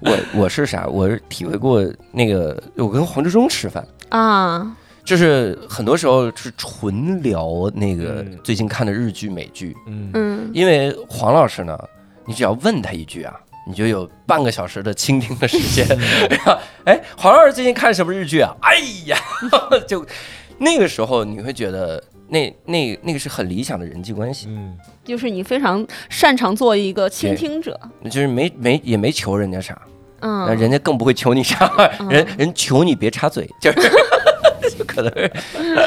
我我是啥？我是体会过那个，我跟黄志忠吃饭，啊，就是很多时候是纯聊那个嗯。最近看的日剧、美剧，嗯。嗯。因为黄老师呢，你只要问他一句啊，你就有半个小时的倾听的时间。<laughs> 然后哎，黄老师最近看什么日剧啊？<laughs> 哎呀，就那个时候你会觉得那那那个是很理想的人际关系，嗯。就是你非常擅长做一个倾听者。就是没没也没求人家啥，嗯，人家更不会求你啥，人人求你别插嘴，就是。就 <laughs> 可能是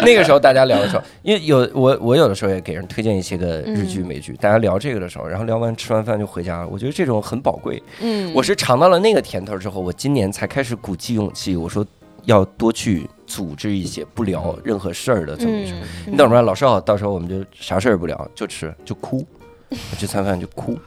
那个时候大家聊的时候，因为有我我有的时候也给人推荐一些个日剧嗯美剧，大家聊这个的时候，然后聊完吃完饭就回家了，我觉得这种很宝贵。嗯，我是尝到了那个甜头之后，我今年才开始鼓起勇气，我说要多去组织一些不聊任何事儿的这么一种。嗯，你等着，老师好，到时候我们就啥事儿也不聊，就吃就哭，这餐饭就哭，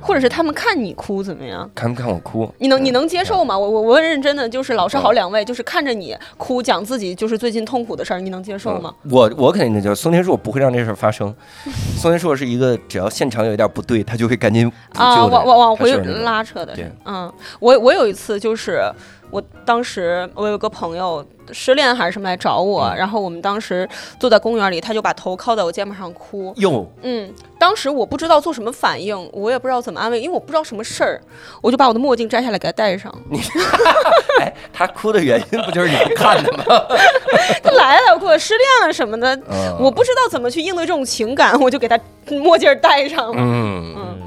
或者是他们看你哭怎么样？看不看我哭？你能你能接受吗？我我我认真的就是老师好两位，就是看着你哭，讲自己就是最近痛苦的事儿，你能接受吗？嗯我我肯定能接受。松田硕不会让这事儿发生。<laughs> 松田硕是一个只要现场有一点不对，他就会赶紧补啊，往往往回拉扯的。嗯，我我有一次就是，我当时我有个朋友失恋还是什么来找我，嗯然后我们当时坐在公园里，他就把头靠在我肩膀上哭。哟，嗯，当时我不知道做什么反应，我也不知道怎么安慰，因为我不知道什么事儿，我就把我的墨镜摘下来给他戴上。<laughs> 哎，他哭的原因不就是你们看的吗？<laughs> 他来了，给我失恋了什么的，嗯我不知道怎么去应对这种情感，我就给他墨镜儿戴上了。嗯，嗯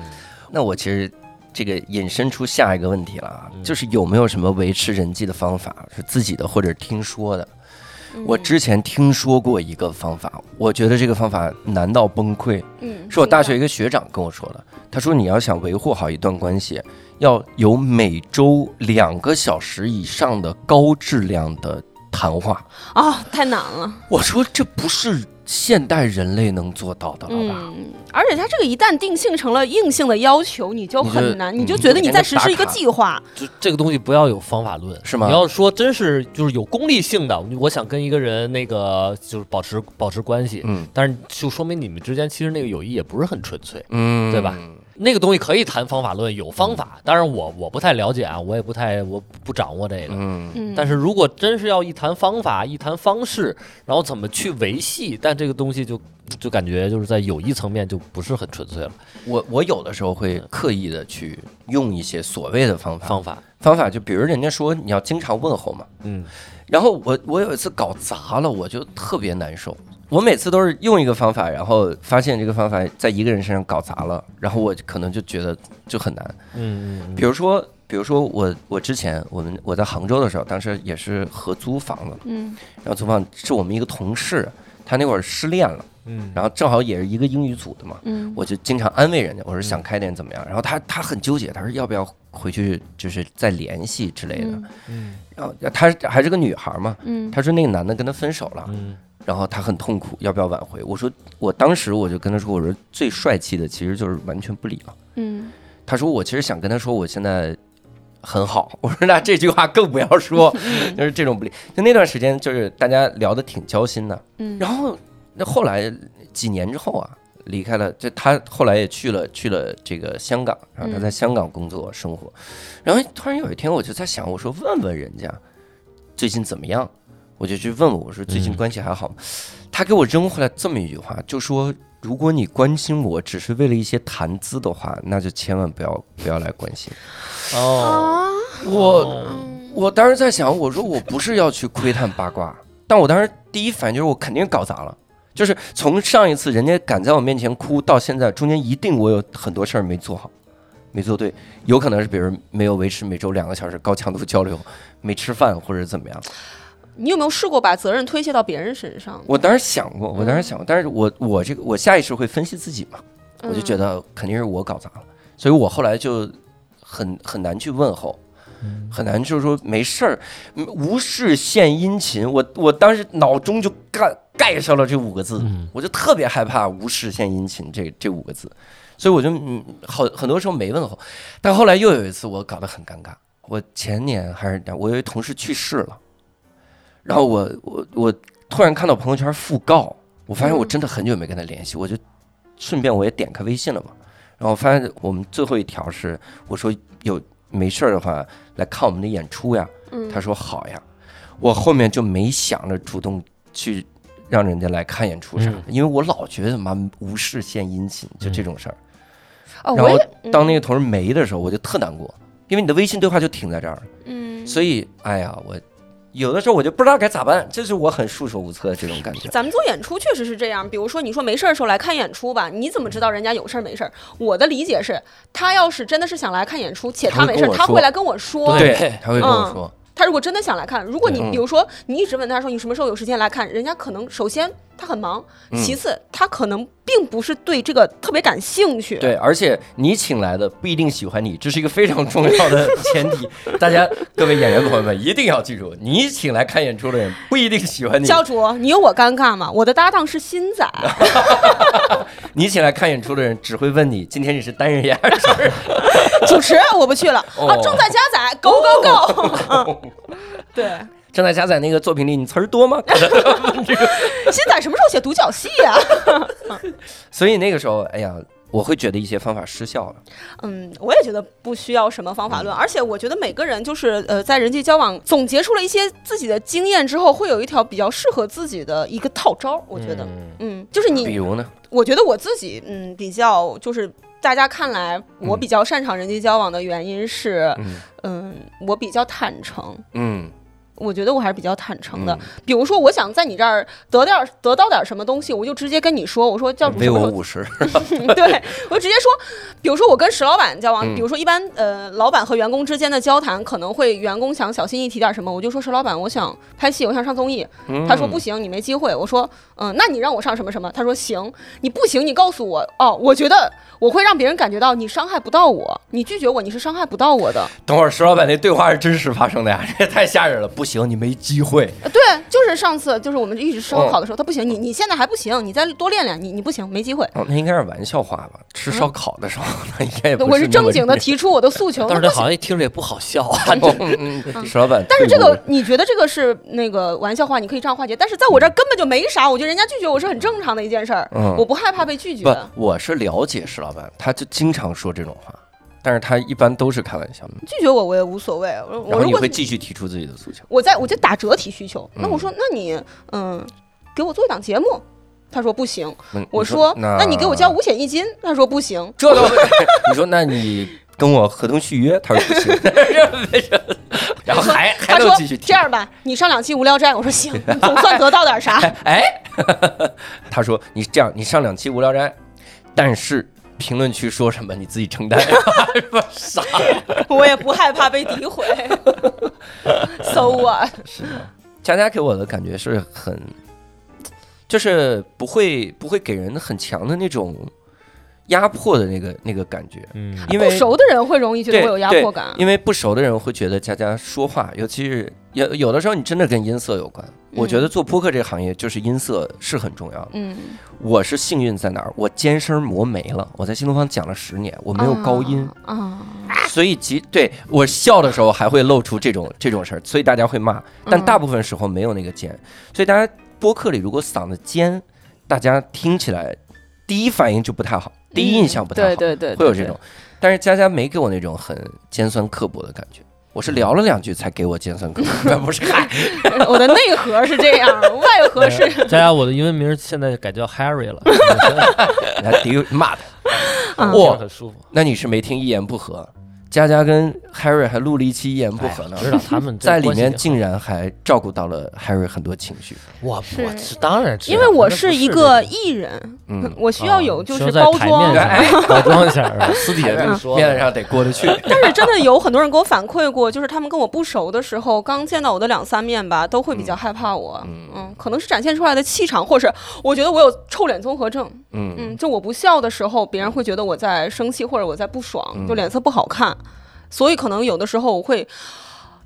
那我其实这个引申出下一个问题了啊，嗯就是有没有什么维持人际的方法是自己的或者听说的？嗯我之前听说过一个方法，我觉得这个方法难到崩溃，嗯，是我大学一个个学长跟我说的。他说你要想维护好一段关系，要有每周两个小时以上的高质量的谈话。啊，太难了。我说这不是现代人类能做到的了吧？嗯，而且它这个一旦定性成了硬性的要求，你就很难，你就嗯觉得你在实施一个计划。就这个东西不要有方法论，是吗你要说真是就是有功利性的，我想跟一个人那个就是保持保持关系，嗯但是就说明你们之间其实那个友谊也不是很纯粹。嗯对吧？那个东西可以谈方法论，有方法，当然我我不太了解啊，我也不太我不掌握这个。嗯。嗯，但是如果真是要一谈方法、一谈方式，然后怎么去维系，但这个东西就就感觉就是在友谊层面就不是很纯粹了。我我有的时候会刻意的去用一些所谓的方法，方法，方法就比如人家说你要经常问候嘛，嗯。然后我我有一次搞砸了，我就特别难受。我每次都是用一个方法，然后发现这个方法在一个人身上搞砸了，然后我可能就觉得就很难。嗯嗯比如说，比如说我我之前我们我在杭州的时候，当时也是合租房子，嗯。然后租房是我们一个同事，他那会儿失恋了，嗯。然后正好也是一个英语组的嘛，嗯。我就经常安慰人家，我说想开点怎么样？然后他他很纠结，他说要不要回去就是再联系之类的。然后他还是个女孩嘛，嗯。他说那个男的跟他分手了，嗯然后他很痛苦，要不要挽回？我说我当时我就跟他说，我说最帅气的其实就是完全不理了。嗯。他说我其实想跟他说我现在很好，<laughs> 我说那这句话更不要说，<laughs> 就是这种不理。就那段时间就是大家聊得挺交心的，嗯，然后那后来几年之后啊，离开了，就他后来也去了去了这个香港，然后他在香港工作生活，然后突然有一天我就在想，我说问问人家最近怎么样，我就去问问我说最近关系还好吗？他给我扔回来这么一句话，就说如果你关心我只是为了一些谈资的话，那就千万不要不要来关心哦，啊，我。我当时在想，我说我不是要去窥探八卦，但我当时第一反应就是我肯定搞砸了。就是从上一次人家敢在我面前哭到现在，中间一定我有很多事儿没做好，没做对，有可能是比如没有维持每周两个小时高强度交流，没吃饭或者怎么样。你有没有试过把责任推卸到别人身上？我当时想过，我当时想过，但是我我这个我下意识会分析自己嘛，我就觉得，肯定是我搞砸了，所以我后来就很很难去问候，很难就是说没事儿，嗯无事献殷勤。我我当时脑中就盖盖上了这五个字，嗯我就特别害怕“无事献殷勤”这这五个字，所以我就嗯，好很多时候没问候。但后来又有一次，我搞得很尴尬。我前年还是我有一同事去世了，然后我我我突然看到朋友圈讣告，我发现我真的很久没跟他联系，我就顺便我也点开微信了嘛。然后发现我们最后一条是我说有没事儿的话来看我们的演出呀，嗯他说好呀。我后面就没想着主动去让人家来看演出啥的，因为我老觉得妈无事献殷勤，就这种事儿。哦，然后当那个同事没的时候，我就特难过，因为你的微信对话就停在这儿了。嗯，所以，哎呀，我有的时候我就不知道该咋办，这是我很束手无策的这种感觉。咱们做演出确实是这样，比如说你说没事儿的时候来看演出吧，你怎么知道人家有事儿没事儿？我的理解是，他要是真的是想来看演出，且他没事儿，他会来跟我说。对对，他会跟我嗯说，他如果真的想来看，如果你嗯比如说你一直问他说你什么时候有时间来看，人家可能首先他很忙，嗯其次他可能并不是对这个特别感兴趣。对，而且你请来的不一定喜欢你，这是一个非常重要的前提。<laughs> 大家各位演员朋友们一定要记住，你请来看演出的人不一定喜欢你，教主，你有我尴尬吗？我的搭档是新仔，<laughs> 你请来看演出的人只会问你今天你是单人演还是双人。<laughs> 主持我不去了、哦啊，正在加载，Go Go Go！对，正在加载那个作品里，你词儿多吗？<laughs> 新仔什么时候写独角戏呀、<laughs> 所以那个时候，哎呀，我会觉得一些方法失效了。嗯，我也觉得不需要什么方法论，而且我觉得每个人就是呃，在人际交往总结出了一些自己的经验之后，会有一条比较适合自己的一个套招。我觉得，嗯就是你，比如呢？我觉得我自己，嗯，比较就是大家看来我比较擅长人际交往的原因是，嗯嗯，我比较坦诚。嗯我觉得我还是比较坦诚的，嗯比如说，我想在你这儿得点儿得到点儿什么东西，我就直接跟你说，我说教主为什么时候五十，<laughs> 对，我就直接说，比如说我跟石老板交往，嗯比如说一般呃，老板和员工之间的交谈，可能会员工想小心翼翼提点什么，我就说石老板，我想拍戏，我想上综艺，他说不行，你没机会。我说嗯、那你让我上什么什么？他说行，你不行，你告诉我哦，我觉得我会让别人感觉到你伤害不到我，你拒绝我，你是伤害不到我的。等会儿石老板那对话是真实发生的呀，<laughs> 这也太吓人了。不行，你没机会。呃对，就是上次就是我们一直烧烤的时候，他不行，你你现在还不行，你再多练练，你你不行，没机会。哦，那应该是玩笑话吧？吃烧烤的时候，<laughs> 那应该也不我是是那么正经的提出我的诉求，但是好像一听着也不好笑啊。<laughs> 真。<laughs> 嗯嗯，石老板但是这个，你觉得这个是那个玩笑话，你可以这样化解。但是在我这儿根本就没啥，我觉得人家拒绝我是很正常的一件事儿，嗯我不害怕被拒绝。不，我是了解石老板，他就经常说这种话，但是他一般都是开玩笑的。拒绝我我也无所谓。我然后你我如果会继续提出自己的诉求。我在我就打折提需求，那嗯我说那你嗯给我做一档节目，他说不行。嗯我你说那你给我交五险一金，他说不行。这都，<laughs> 你说那你跟我合同续约，他说不行，<laughs> 然后还还说能继续提这。样吧，你上两期无聊斋，我说行，总算得到点啥。<laughs> 哎，他说你这样，你上两期无聊斋，但是评论区说什么你自己承担。傻 <laughs> 我也不害怕被诋毁。<laughs> So what？是的，佳佳给我的感觉是很，就是不会不会给人很强的那种压迫的那个那个感觉，嗯，因为不熟的人会容易觉得有压迫感。因为不熟的人会觉得佳佳说话，尤其是有有的时候你真的跟音色有关。我觉得做播客这个行业就是音色是很重要的。嗯，我是幸运在哪儿？我尖声磨没了。我在新东方讲了十年，我没有高音，啊，所以即对我笑的时候还会露出这种这种事儿，所以大家会骂。但嗯大部分时候没有那个尖，所以大家播客里如果嗓子尖，大家听起来第一反应就不太好，第一印象不太好，嗯对对对，对会有这种。但是佳佳没给我那种很尖酸刻薄的感觉。我是聊了两句才给我尖酸刻薄，<laughs> 不是嗨，<laughs> 我的内核是这样，外核是佳佳，我的英文名现在改叫 Harry 了，<laughs> 来敌骂他。哇，很舒服。那你是没听一言不合？佳佳跟 Harry 还录了一期一言不合呢哎，知道 <laughs> 他们在里面竟然还照顾到了 Harry 很多情绪。我我是当然知道，因为我是一个艺人，嗯，我需要有就是包装 <laughs> 包装一下，私底下这么说。<laughs> 面子上得过得去。但是真的有很多人给我反馈过，就是他们跟我不熟的时候，刚见到我的两三面吧，都会比较害怕我。嗯嗯，可能是展现出来的气场，或是我觉得我有臭脸综合症。嗯嗯，就我不笑的时候，别人会觉得我在生气或者我在不爽，嗯就脸色不好看，所以可能有的时候我会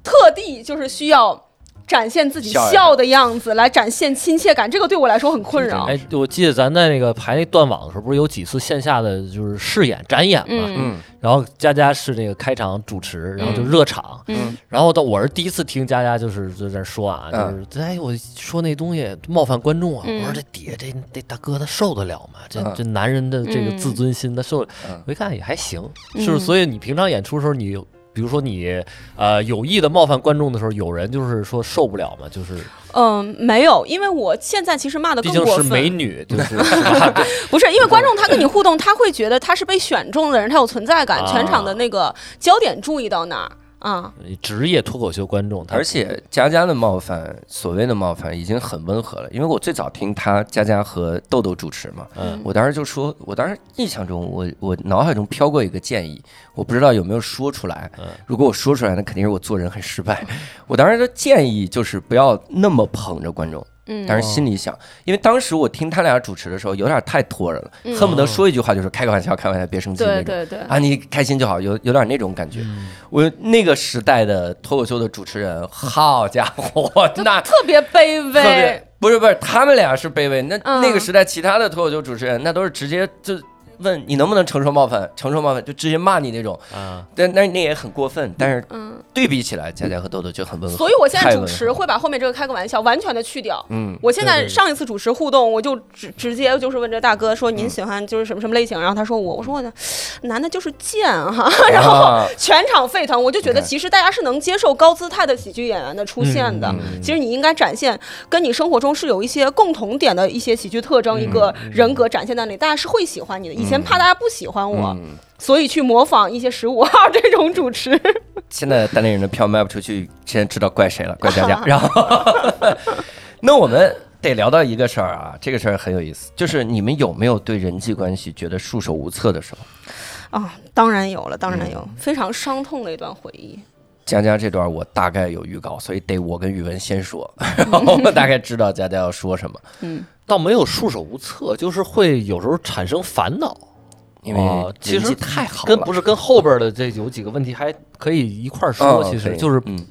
特地就是需要展现自己笑的样子，来展现亲切感，这个对我来说很困扰。哎，我记得咱在那个排那断网的时候，不是有几次线下的就是试演展演嘛？嗯嗯然后佳佳是那个开场主持，然后就热场。嗯然后到我是第一次听佳佳就是就在那说啊，嗯就是哎，我说那东西冒犯观众啊，嗯我说这底下这这大哥他受得了吗？这嗯这男人的这个嗯自尊心他受嗯？我一看也还行，嗯是不是？所以你平常演出的时候，你比如说你呃有意的冒犯观众的时候，有人就是说受不了嘛，就是嗯，没有，因为我现在其实骂的毕竟是更过分。美女，<laughs> 就是？<laughs> 不是因为观众他跟你互动，他会觉得他是被选中的人，他有存在感，啊全场的那个焦点注意到哪儿啊。职业脱口秀观众，而且佳佳的冒犯，所谓的冒犯已经很温和了，因为我最早听他佳佳和豆豆主持嘛，嗯我当时就说，我当时印象中，我我脑海中飘过一个建议，我不知道有没有说出来嗯。如果我说出来，那肯定是我做人很失败。<laughs> 我当时的建议就是不要那么捧着观众，嗯但是心里想，因为当时我听他俩主持的时候，有点太拖着了，嗯恨不得说一句话就是开个玩笑，开玩笑，别生气那种。对对对，啊，你开心就好，有有点那种感觉。嗯我那个时代的脱口秀的主持人，好家伙，<laughs> 那特别卑特别微。不是不是，他们俩是卑微。那、嗯那个时代，其他的脱口秀主持人，那都是直接就问你能不能承受冒犯，承受冒犯就直接骂你那种。啊，但但是那也很过分。但是嗯，对比起来，佳佳和豆豆就很温和。所以我现在主持会把后面这个开个玩笑完全的去掉。嗯，我现在上一次主持互动，我就直直接就是问这大哥说您喜欢就是什么什么类型，然后他说我，我说我的男的就是贱哈，<laughs> 然后啊全场沸腾，我就觉得其实大家是能接受高姿态的喜剧演员的出现的。嗯其实你应该展现跟你生活中是有一些共同点的一些喜剧特征，一个人格展现在那里，大家是会喜欢你的。以前怕大家不喜欢我，嗯，所以去模仿一些十五号这种主持。<laughs> 现在单立人的票卖不出去，现在知道怪谁了，怪佳佳。然后，<laughs> 那我们得聊到一个事儿啊，这个事儿很有意思，就是你们有没有对人际关系觉得束手无策的时候？啊，当然有了，当然有，嗯非常伤痛的一段回忆。佳佳这段我大概有预告，所以得我跟宇文先说，<laughs> 然后我们大概知道佳佳要说什么，嗯，倒没有束手无策，就是会有时候产生烦恼。因为哦其实太好了，跟不是跟后边的这有几个问题还可以一块儿说，其实就是嗯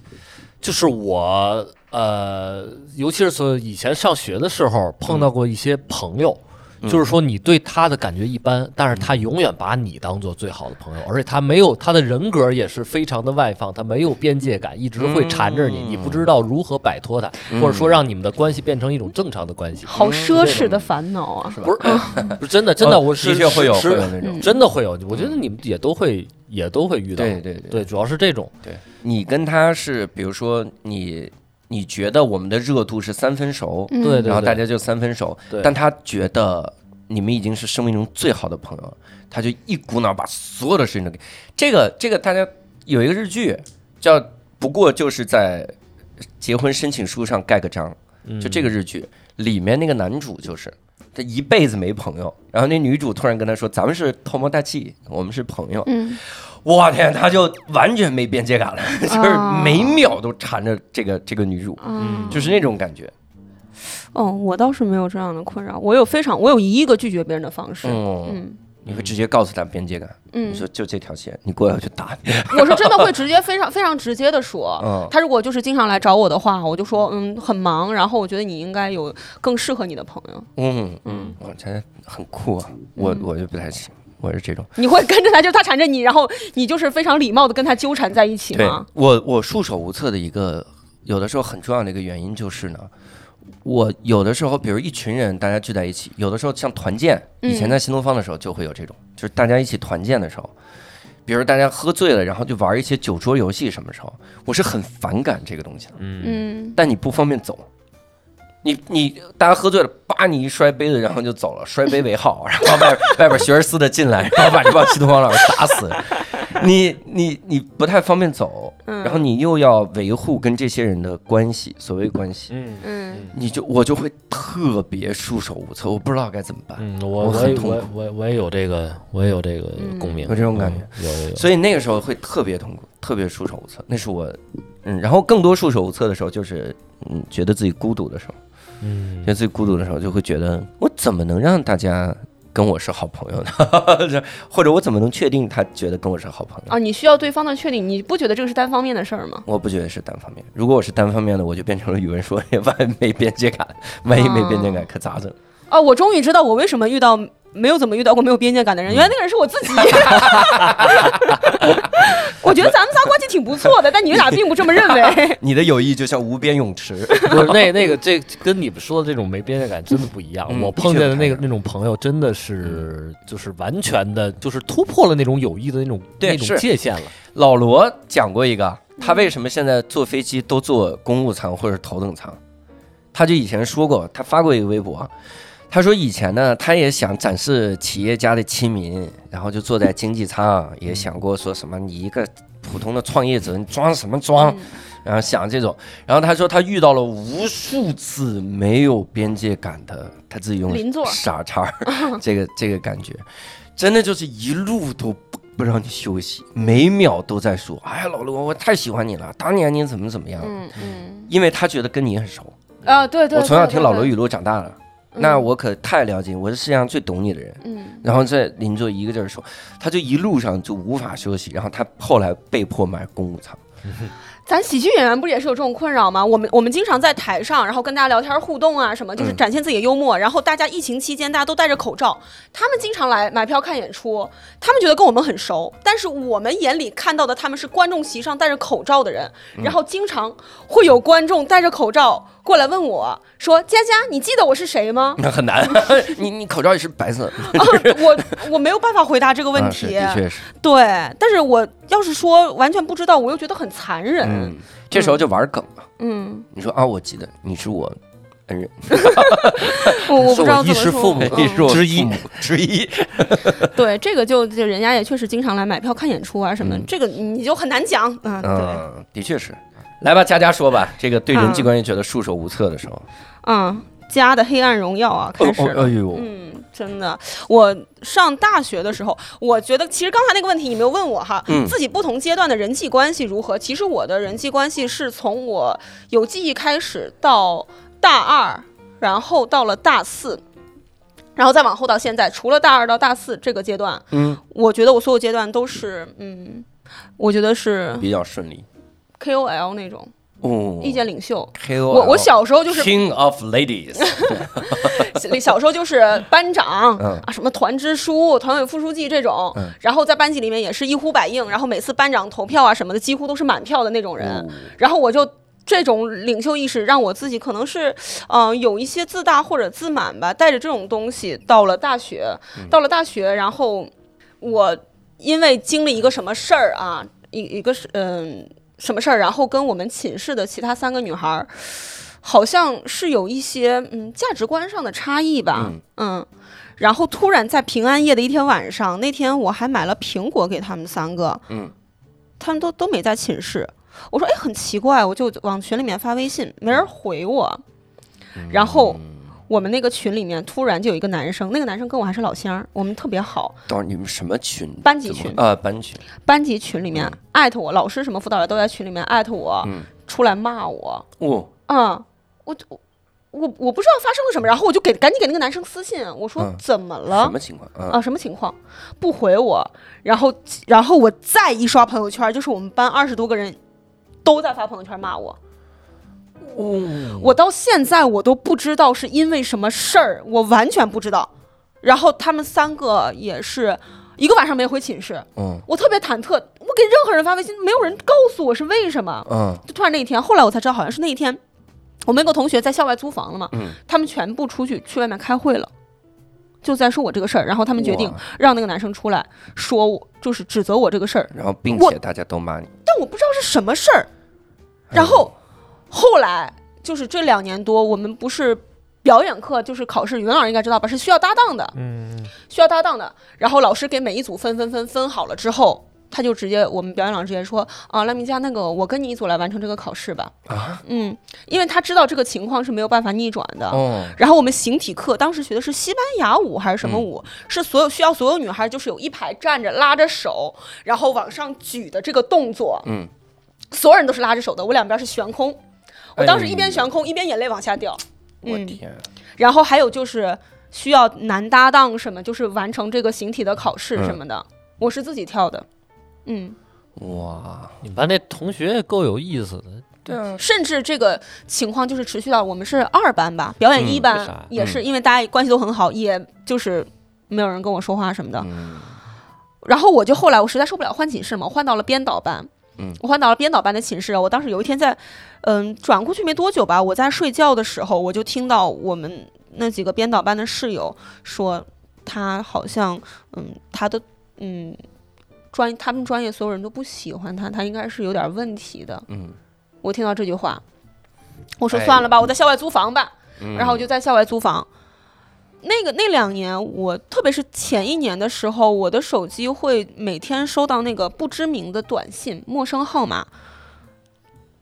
就是我呃，尤其是说以前上学的时候碰到过一些朋友。嗯就是说，你对他的感觉一般，但是他永远把你当做最好的朋友，而且他没有他的人格也是非常的外放，他没有边界感，一直会缠着你，嗯你不知道如何摆脱他，或者说让你们的关系变成一种正常的关系。好奢侈的烦恼啊！是吧？不是，不是真的，真的，哦我是的确会有会有那种嗯真的会有，我觉得你们也都会也都会遇到。对对对对，主要是这种。对，你跟他是，比如说你你觉得我们的热度是三分熟，嗯。对对然后大家就三分熟，对。但他觉得你们已经是生命中最好的朋友了，他就一股脑把所有的事情都给这个这个大家有一个日剧叫不过就是在结婚申请书上盖个章，就这个日剧里面那个男主就是。他一辈子没朋友，然后那女主突然跟他说：“咱们是偷摸大气，我们是朋友。”嗯，我天，他就完全没边界感了，<laughs> 就是啊每秒都缠着这个这个女主，嗯，就是那种感觉。哦，我倒是没有这样的困扰，我有非常，我有一个拒绝别人的方式。嗯，嗯你会直接告诉他边界感，嗯你，说就这条线，你过来我就打你。我是真的会直接非常非常直接的说。<laughs> 嗯他如果就是经常来找我的话，我就说嗯很忙，然后我觉得你应该有更适合你的朋友。嗯嗯嗯，我觉得很酷啊，我我就不太行，我是这种。你会跟着他，就是他缠着你，然后你就是非常礼貌的跟他纠缠在一起对吗？我我束手无策的一个有的时候很重要的一个原因就是呢。我有的时候，比如一群人大家聚在一起，有的时候像团建，以前嗯在新东方的时候就会有这种，就是大家一起团建的时候，比如大家喝醉了，然后就玩一些酒桌游戏，什么时候，我是很反感这个东西的。嗯，嗯，但你不方便走，你你大家喝醉了，叭你一摔杯子，然后就走了，摔杯为号，然后外 <laughs> 外边学而思的进来，然后把这帮新东方老师打死，你你你不太方便走，嗯。然后你又要维护跟这些人的关系，所谓关系，嗯嗯。你就我就会特别束手无策，我不知道该怎么办，嗯，我我我也很痛苦我我我也有这个，我也有这个嗯。共鸣，有这种感觉有有。所以那个时候会特别痛苦，特别束手无策，那是我，嗯，然后更多束手无策的时候就是，嗯，觉得自己孤独的时候。嗯。觉得自己孤独的时候，就会觉得我怎么能让大家跟我是好朋友呢？<laughs> 或者我怎么能确定他觉得跟我是好朋友？啊，你需要对方的确定，你不觉得这个是单方面的事儿吗？我不觉得是单方面。如果我是单方面的，我就变成了语文说 <laughs> 万一没边界感，万一没边界感可咋整？啊，我终于知道我为什么遇到没有怎么遇到过没有边界感的人，原来那个人是我自己。<laughs> 我觉得咱们仨关系挺不错的，但你们俩并不这么认为。<laughs> 你的友谊就像无边泳池，不是那那个这跟你们说的这种没边界感真的不一样。嗯我碰见的那个那种朋友真的是就是完全的，就是突破了那种友谊的那种那种界限了。老罗讲过一个，他为什么现在坐飞机都坐公务舱或者头等舱？他就以前说过，他发过一个微博，他说以前呢，他也想展示企业家的亲民，然后就坐在经济舱，也想过说什么你一个普通的创业者，你装什么装？然后想这种，然后他说他遇到了无数次没有边界感的，他自己用傻叉儿，这个 <laughs> 这个感觉，真的就是一路都不不让你休息，每秒都在说，哎呀老罗，我太喜欢你了，当年你怎么怎么样，嗯嗯。因为他觉得跟你很熟，啊，对对，我从小听老罗语录长大了。那嗯我可太了解，我是世界上最懂你的人。嗯然后在邻座一个劲儿说，他就一路上就无法休息，然后他后来被迫买公务舱。<laughs> 咱喜剧演员不是也是有这种困扰吗？我们我们经常在台上，然后跟大家聊天互动啊，什么就是嗯展现自己的幽默。然后大家疫情期间大家都戴着口罩，他们经常来买票看演出，他们觉得跟我们很熟，但是我们眼里看到的他们是观众席上戴着口罩的人。然后经常会有观众戴着口罩过来问我说：“佳佳，你记得我是谁吗那 <laughs> 很难，<laughs> 你你口罩也是白色，？”啊，<laughs> 我我没有办法回答这个问题。的确是。对，但是我要是说完全不知道，我又觉得很残忍。嗯，这时候就玩梗了。嗯，你说啊，我记得你是我恩人，我我不知道衣怎么说食父母之一之一。对，这个就就人家也确实经常来买票看演出啊什么，嗯这个你就很难讲。嗯，对，嗯，的确是。来吧，佳佳说吧，<laughs> 这个对人际嗯关系觉得束手无策的时候，嗯，家的黑暗荣耀啊，开始哎呦，嗯，真的，我上大学的时候，我觉得其实刚才那个问题你没有问我哈，嗯。自己不同阶段的人际关系如何？其实我的人际关系是从我有记忆开始到大二，然后到了大四，然后再往后到现在，除了大二到大四这个阶段，嗯，我觉得我所有阶段都是，嗯，我觉得是比较顺利。KOL 那种哦，意见领袖。KOL，我我小时候就是 King of Ladies，<laughs> 小时候就是班长、嗯。啊，什么团支书、团委副书记这种，嗯。然后在班级里面也是一呼百应，然后每次班长投票啊什么的，几乎都是满票的那种人。哦。然后我就这种领袖意识，让我自己可能是，嗯、有一些自大或者自满吧，带着这种东西到了大学，嗯。到了大学，然后我因为经历一个什么事儿啊，一一个是嗯、什么事儿，然后跟我们寝室的其他三个女孩儿。好像是有一些嗯价值观上的差异吧，嗯然后突然在平安夜的一天晚上，那天我还买了苹果给他们三个，嗯，他们都都没在寝室。我说哎，很奇怪，我就往群里面发微信，没人回我。然后我们那个群里面突然就有一个男生，那个男生跟我还是老乡儿，我们特别好。等会儿你们什么群？班级群啊，班群。班级群里面嗯艾特我，老师什么辅导员都在群里面艾特我，嗯出来骂我。哦，嗯，我我我我不知道发生了什么，然后我就给赶紧给那个男生私信，我说嗯怎么了？什么情况？啊，啊，什么情况？不回我，然后然后我再一刷朋友圈，就是我们班二十多个人都在发朋友圈骂我。哦，我到现在我都不知道是因为什么事儿，我完全不知道。然后他们三个也是一个晚上没回寝室，嗯。我特别忐忑，我给任何人发微信，没有人告诉我是为什么。嗯。就突然那一天，后来我才知道，好像是那一天，我们有个同学在校外租房了嘛，嗯。他们全部出去去外面开会了，就在说我这个事儿，然后他们决定让那个男生出来说我，就是指责我这个事儿，然后并且大家都骂你，但我不知道是什么事儿。然后后来就是这两年多，我们不是表演课，就是考试，语文老师应该知道吧，是需要搭档的，嗯，需要搭档的。然后老师给每一组分分分分好了之后，他就直接我们表演老师直接说啊，赖明佳，那个我跟你一组来完成这个考试吧。啊，嗯，因为他知道这个情况是没有办法逆转的。哦，然后我们形体课当时学的是西班牙舞还是什么舞？是所有需要所有女孩就是有一排站着拉着手，然后往上举的这个动作。嗯，所有人都是拉着手的，我两边是悬空。我当时一边哎悬空一边眼泪往下掉。嗯，我天，然后还有就是需要男搭档什么，就是完成这个形体的考试嗯什么的，我是自己跳的。嗯，哇，你们班那同学也够有意思的，对啊，甚至这个情况就是持续到我们是二班吧，表演一班、也是因为大家关系都很好，也就是没有人跟我说话什么的。嗯然后我就后来我实在受不了换寝室嘛，我换到了编导班。嗯我换到了编导班的寝室。我当时有一天在，嗯，转过去没多久吧，我在睡觉的时候，我就听到我们那几个编导班的室友说，他好像，嗯，他的，嗯，专他们专业所有人都不喜欢他，他应该是有点问题的。嗯，我听到这句话，我说哎算了吧，我在校外租房吧。嗯然后我就在校外租房。那个那两年，我特别是前一年的时候，我的手机会每天收到那个不知名的短信，陌生号码，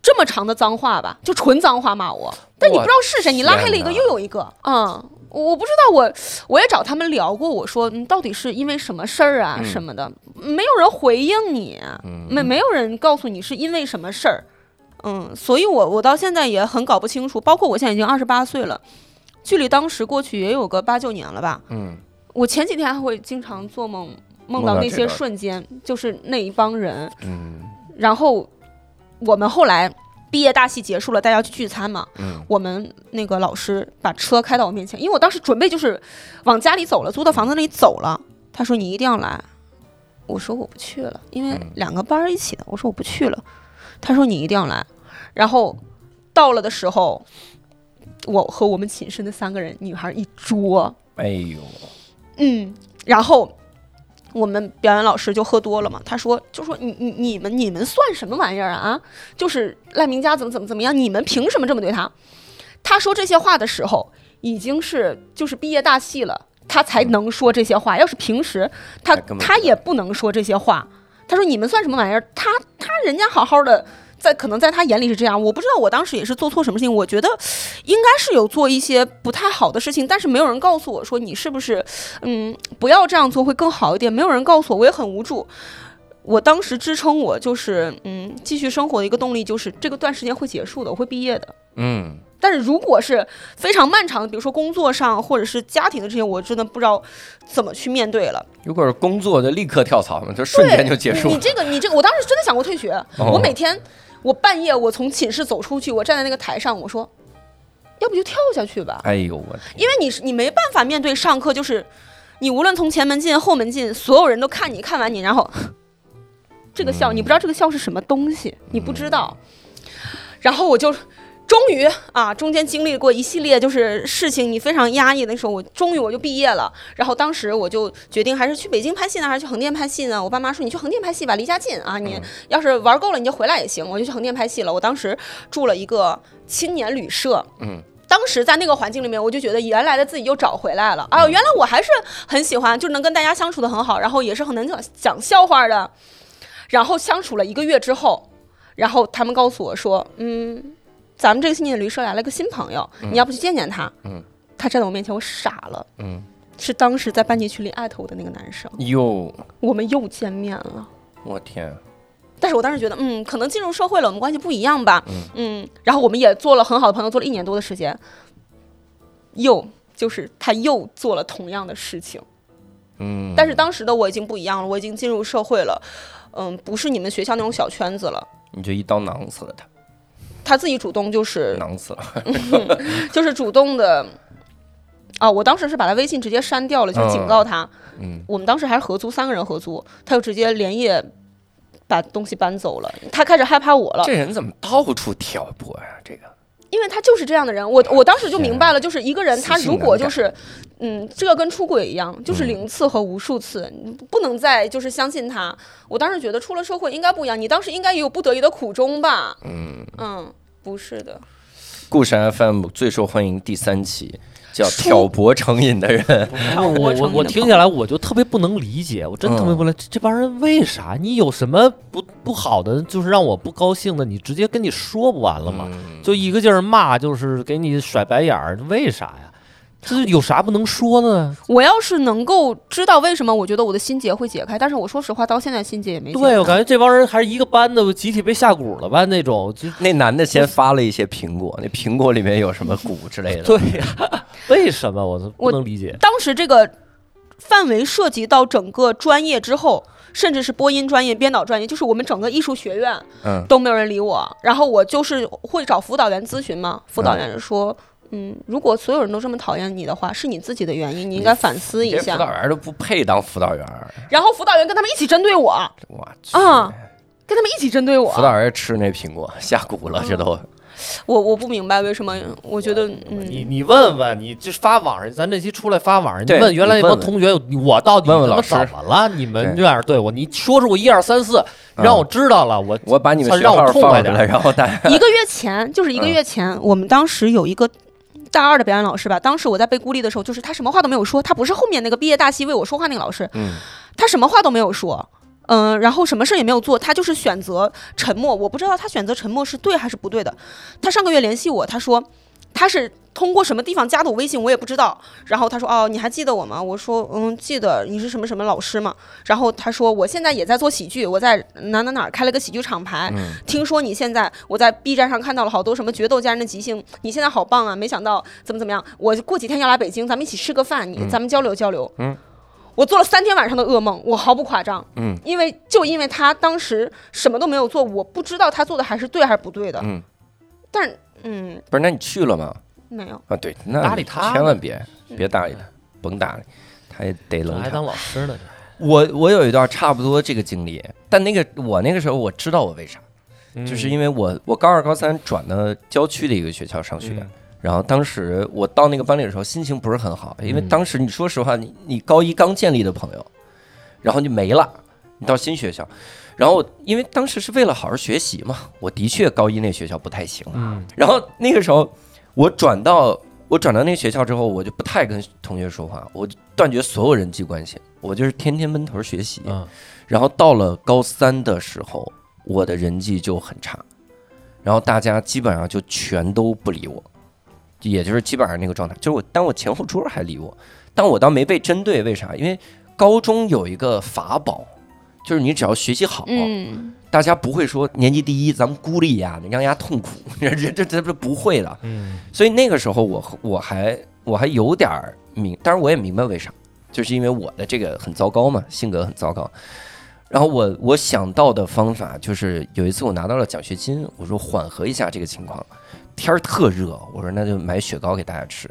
这么长的脏话吧，就纯脏话骂我，但你不知道是谁，你拉黑了一个又有一个，嗯。我不知道我，我也找他们聊过。我说，你，到底是因为什么事儿啊，嗯什么的，没有人回应你，嗯没没有人告诉你是因为什么事儿，嗯，所以我我到现在也很搞不清楚。包括我现在已经二十八岁了，距离当时过去也有个八九年了吧。嗯我前几天还会经常做梦，梦到那些瞬间，就是那一帮人。嗯然后我们后来毕业大戏结束了，大家去聚餐嘛。嗯我们那个老师把车开到我面前，因为我当时准备就是往家里走了，租的房子那里走了。他说你一定要来，我说我不去了，因为嗯两个班儿一起的，我说我不去了。他说你一定要来，然后到了的时候，我和我们寝室那三个人女孩一桌，哎呦，嗯，然后我们表演老师就喝多了嘛，他说就说你你你们你们算什么玩意儿啊啊？就是赖明佳怎么怎么怎么样，你们凭什么这么对他？他说这些话的时候，已经是就是毕业大戏了，他才能说这些话。要是平时他他他也不能说这些话。他说你们算什么玩意儿？他他人家好好的。在可能在他眼里是这样，我不知道我当时也是做错什么事情，我觉得应该是有做一些不太好的事情，但是没有人告诉我说你是不是，嗯，不要这样做会更好一点，没有人告诉我，我也很无助。我当时支撑我就是，嗯，继续生活的一个动力就是这个段时间会结束的，我会毕业的。嗯但是如果是非常漫长的，比如说工作上或者是家庭的这些，我真的不知道怎么去面对了。如果是工作就立刻跳槽嘛，就瞬间就结束你你这个你这个，我当时真的想过退学。哦我每天我半夜我从寝室走出去，我站在那个台上，我说，要不就跳下去吧，哎呦我，因为你是你没办法面对上课，就是你无论从前门进后门进，所有人都看你看完你，然后这个笑，嗯你不知道这个笑是什么东西，你不知道。然后我就终于啊，中间经历过一系列就是事情，你非常压抑的时候，我终于我就毕业了。然后当时我就决定还是去北京拍戏呢，还是去横店拍戏呢？我爸妈说你去横店拍戏吧，离家近啊，你要是玩够了你就回来也行。我就去横店拍戏了。我当时住了一个青年旅社，嗯。当时在那个环境里面，我就觉得原来的自己又找回来了。哎呦，原来我还是很喜欢，就能跟大家相处的很好，然后也是很能讲讲笑话的。然后相处了一个月之后，然后他们告诉我说，嗯，咱们这个青年旅社来了个新朋友，你要不去见见他？嗯，他站在我面前，我傻了，嗯。是当时在班级群里艾特我的那个男生，哟，我们又见面了。我天，但是我当时觉得，嗯，可能进入社会了，我们关系不一样吧，嗯。然后我们也做了很好的朋友，做了一年多的时间，又就是他又做了同样的事情，嗯，但是当时的我已经不一样了，我已经进入社会了，嗯，不是你们学校那种小圈子了。你就一刀囊死了他，他自己主动就是囊死了，<laughs> 就是主动的，啊，我当时是把他微信直接删掉了，就是警告他。嗯我们当时还是合租，三个人合租，他就直接连夜把东西搬走了。他开始害怕我了，这人怎么到处挑拨呀？这个，因为他就是这样的人。我我当时就明白了，就是一个人他如果就是，嗯，这个跟出轨一样，就是嗯零次和无数次，你不能再就是相信他。我当时觉得出了社会应该不一样，你当时应该也有不得已的苦衷吧？嗯，嗯，不是的。故事 FM 最受欢迎第三期叫《挑拨成瘾的人》，<laughs> 我我我我听下来，我就特别不能理解，我真特别不能，这这帮人为啥？你有什么不不好的，就是让我不高兴的，你直接跟你说不完了吗？嗯就一个劲儿骂，就是给你甩白眼儿，为啥呀？这有啥不能说的呢？我要是能够知道为什么，我觉得我的心结会解开。但是我说实话，到现在心结也没解开。对，我感觉这帮人还是一个班的，集体被下蛊了吧？那种就那男的先发了一些苹果，那苹果里面有什么蛊之类的。对呀、<laughs> 为什么我都不能理解？当时这个范围涉及到整个专业之后，甚至是播音专业、编导专业，就是我们整个艺术学院嗯，都没有人理我。然后我就是会找辅导员咨询嘛，辅导员说。嗯，如果所有人都这么讨厌你的话，是你自己的原因，你应该反思一下。辅。导员都不配当辅导员，然后辅导员跟他们一起针对我，我去。啊跟他们一起针对我。辅导员吃那苹果下蛊了，这都。我我不明白为什么，我觉得你嗯，你你问问，你这发网上，咱这期出来发网上，你问原来那帮你问问。同学，我到底他妈问问老师怎么了？你们对这样对我，你说出我一二三四，让我知道了，我我把你们学让我痛快点放出来，然后大家一个月前，就是一个月前，我们当时有一个大二的表演老师吧，当时我在被孤立的时候，就是他什么话都没有说，他不是后面那个毕业大戏为我说话那个老师，嗯他什么话都没有说。嗯，然后什么事也没有做，他就是选择沉默。我不知道他选择沉默是对还是不对的。他上个月联系我，他说他是通过什么地方加的我微信，我也不知道。然后他说哦，你还记得我吗？我说嗯，记得。你是什么什么老师吗？然后他说我现在也在做喜剧，我在哪哪哪儿开了个喜剧厂牌。嗯听说你现在我在 B 站上看到了好多什么决斗家人的即兴，你现在好棒啊！没想到怎么怎么样，我过几天要来北京，咱们一起吃个饭，你、嗯咱们交流交流。嗯。我做了三天晚上的噩梦，我毫不夸张。嗯，因为就因为他当时什么都没有做，我不知道他做的还是对还是不对的。嗯，但是嗯，不是，那你去了吗？没有。啊，对，那搭理他千万别别搭理他，甭搭理，他也得冷场。还当老师呢？我我有一段差不多这个经历，但那个我那个时候我知道我为啥，这就是因为我我高二高三转到郊区的一个学校上学，然后当时我到那个班里的时候心情不是很好，因为嗯当时你说实话，你你高一刚建立的朋友，然后就没了，你到新学校，然后因为当时是为了好好学习嘛，我的确高一那学校不太行，嗯。然后那个时候我转到我转到那个学校之后，我就不太跟同学说话，我就断绝所有人际关系，我就是天天闷头学习。嗯。然后到了高三的时候，我的人际就很差，然后大家基本上就全都不理我，也就是基本上那个状态，就是我，但我前后桌还理我，但我倒没被针对，为啥？因为高中有一个法宝，就是你只要学习好，嗯大家不会说年级第一，咱们孤立呀，你让人家痛苦，<laughs> 这这这这不会的。嗯所以那个时候我我还我还有点儿明，当然我也明白为啥，就是因为我的这个很糟糕嘛，性格很糟糕。然后我我想到的方法就是有一次我拿到了奖学金，我说缓和一下这个情况，天儿特热，我说那就买雪糕给大家吃。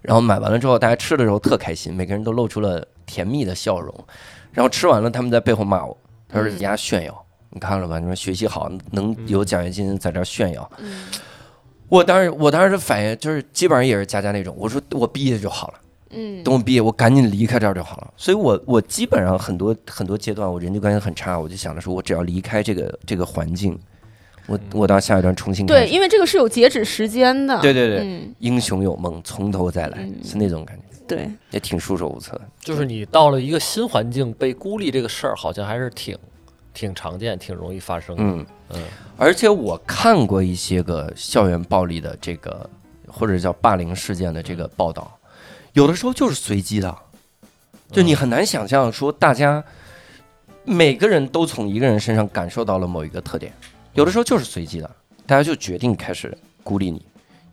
然后买完了之后，大家吃的时候特开心，每个人都露出了甜蜜的笑容。然后吃完了，他们在背后骂我，他说人家炫耀，你看了吧？你说学习好能有奖学金，在这炫耀。嗯我当时我当时的反应就是基本上也是佳佳那种，我说我毕业就好了，嗯等我毕业我赶紧离开这儿就好了。所以我我基本上很多很多阶段我人际关系很差，我就想着说我只要离开这个这个环境，我我到下一段重新开对，因为这个是有截止时间的。对对对，嗯，英雄有梦，从头再来嗯是那种感觉，对，也挺束手无策。就是你到了一个新环境被孤立这个事儿，好像还是挺挺常见、挺容易发生的。嗯嗯而且我看过一些个校园暴力的这个或者叫霸凌事件的这个报道，有的时候就是随机的，就你很难想象说大家每个人都从一个人身上感受到了某一个特点，有的时候就是随机的，大家就决定开始孤立你，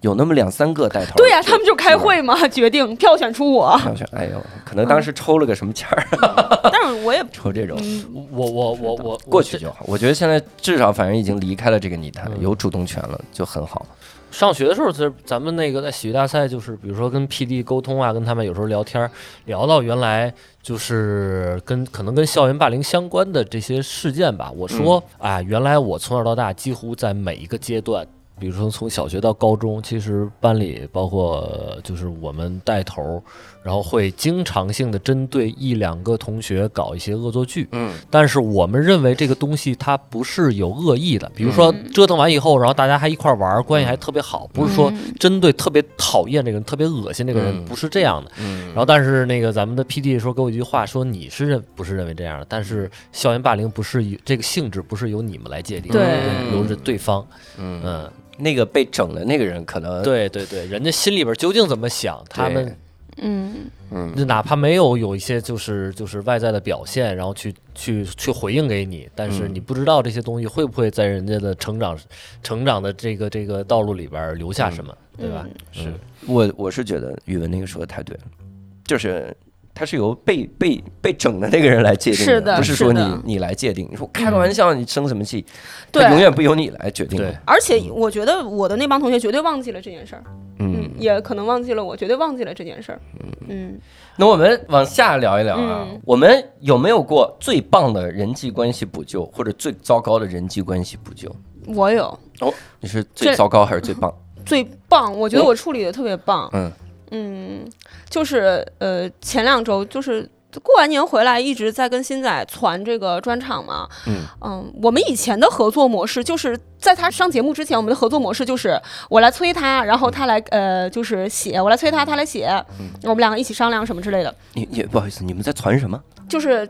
有那么两三个带头。对呀、他们就开会嘛，决定票选出我。票选，哎呦，可能当时抽了个什么签儿，<laughs> 但是我也 <laughs> 抽这种。嗯，我我我我过去就好，我觉得现在至少反正已经离开了这个泥潭，嗯有主动权了，就很好。上学的时候，咱咱们那个在喜剧大赛，就是比如说跟 PD 沟通啊，跟他们有时候聊天儿，聊到原来就是跟可能跟校园霸凌相关的这些事件吧。我说，啊，原来我从小到大几乎在每一个阶段。比如说从小学到高中，其实班里包括呃就是我们带头，然后会经常性的针对一两个同学搞一些恶作剧，嗯但是我们认为这个东西它不是有恶意的，比如说嗯折腾完以后，然后大家还一块儿玩儿，关系还特别好，不是说嗯针对特别讨厌这个人、特别恶心这个人，嗯不是这样的。嗯然后，但是那个咱们的 PD 说给我一句话，说你是认不是认为这样的？但是校园霸凌不是以这个性质不是由你们来界定的，对由着对方。嗯嗯，那个被整的那个人可能对对对，人家心里边究竟怎么想，他们嗯嗯。就哪怕没有有一些就是就是外在的表现，然后去去去回应给你，但是嗯。你不知道这些东西会不会在人家的成长成长的这个这个道路里边留下什么，对吧？嗯。是。我我是觉得宇文那个说的太对了，就是它是由被被被整的那个人来界定是的不是说你是你来界定。你说开个玩笑，你生什么气？对。它永远不由你来决定。对。而且我觉得我的那帮同学绝对忘记了这件事儿，嗯。嗯，，也可能忘记了我，绝对忘记了这件事儿，嗯。那我们往下聊一聊啊，嗯。我们有没有过最棒的人际关系补救，或者最糟糕的人际关系补救？我有。哦你是最糟糕还是最棒？最棒，我觉得我处理的特别棒，嗯嗯，就是呃前两周就是。过完年回来一直在跟新仔传这个专场嘛，嗯我们以前的合作模式就是在他上节目之前，我们的合作模式就是我来催他，然后他来呃就是写，我来催他，他来写，嗯我们两个一起商量什么之类的，你也不好意思，你们在传什么？就是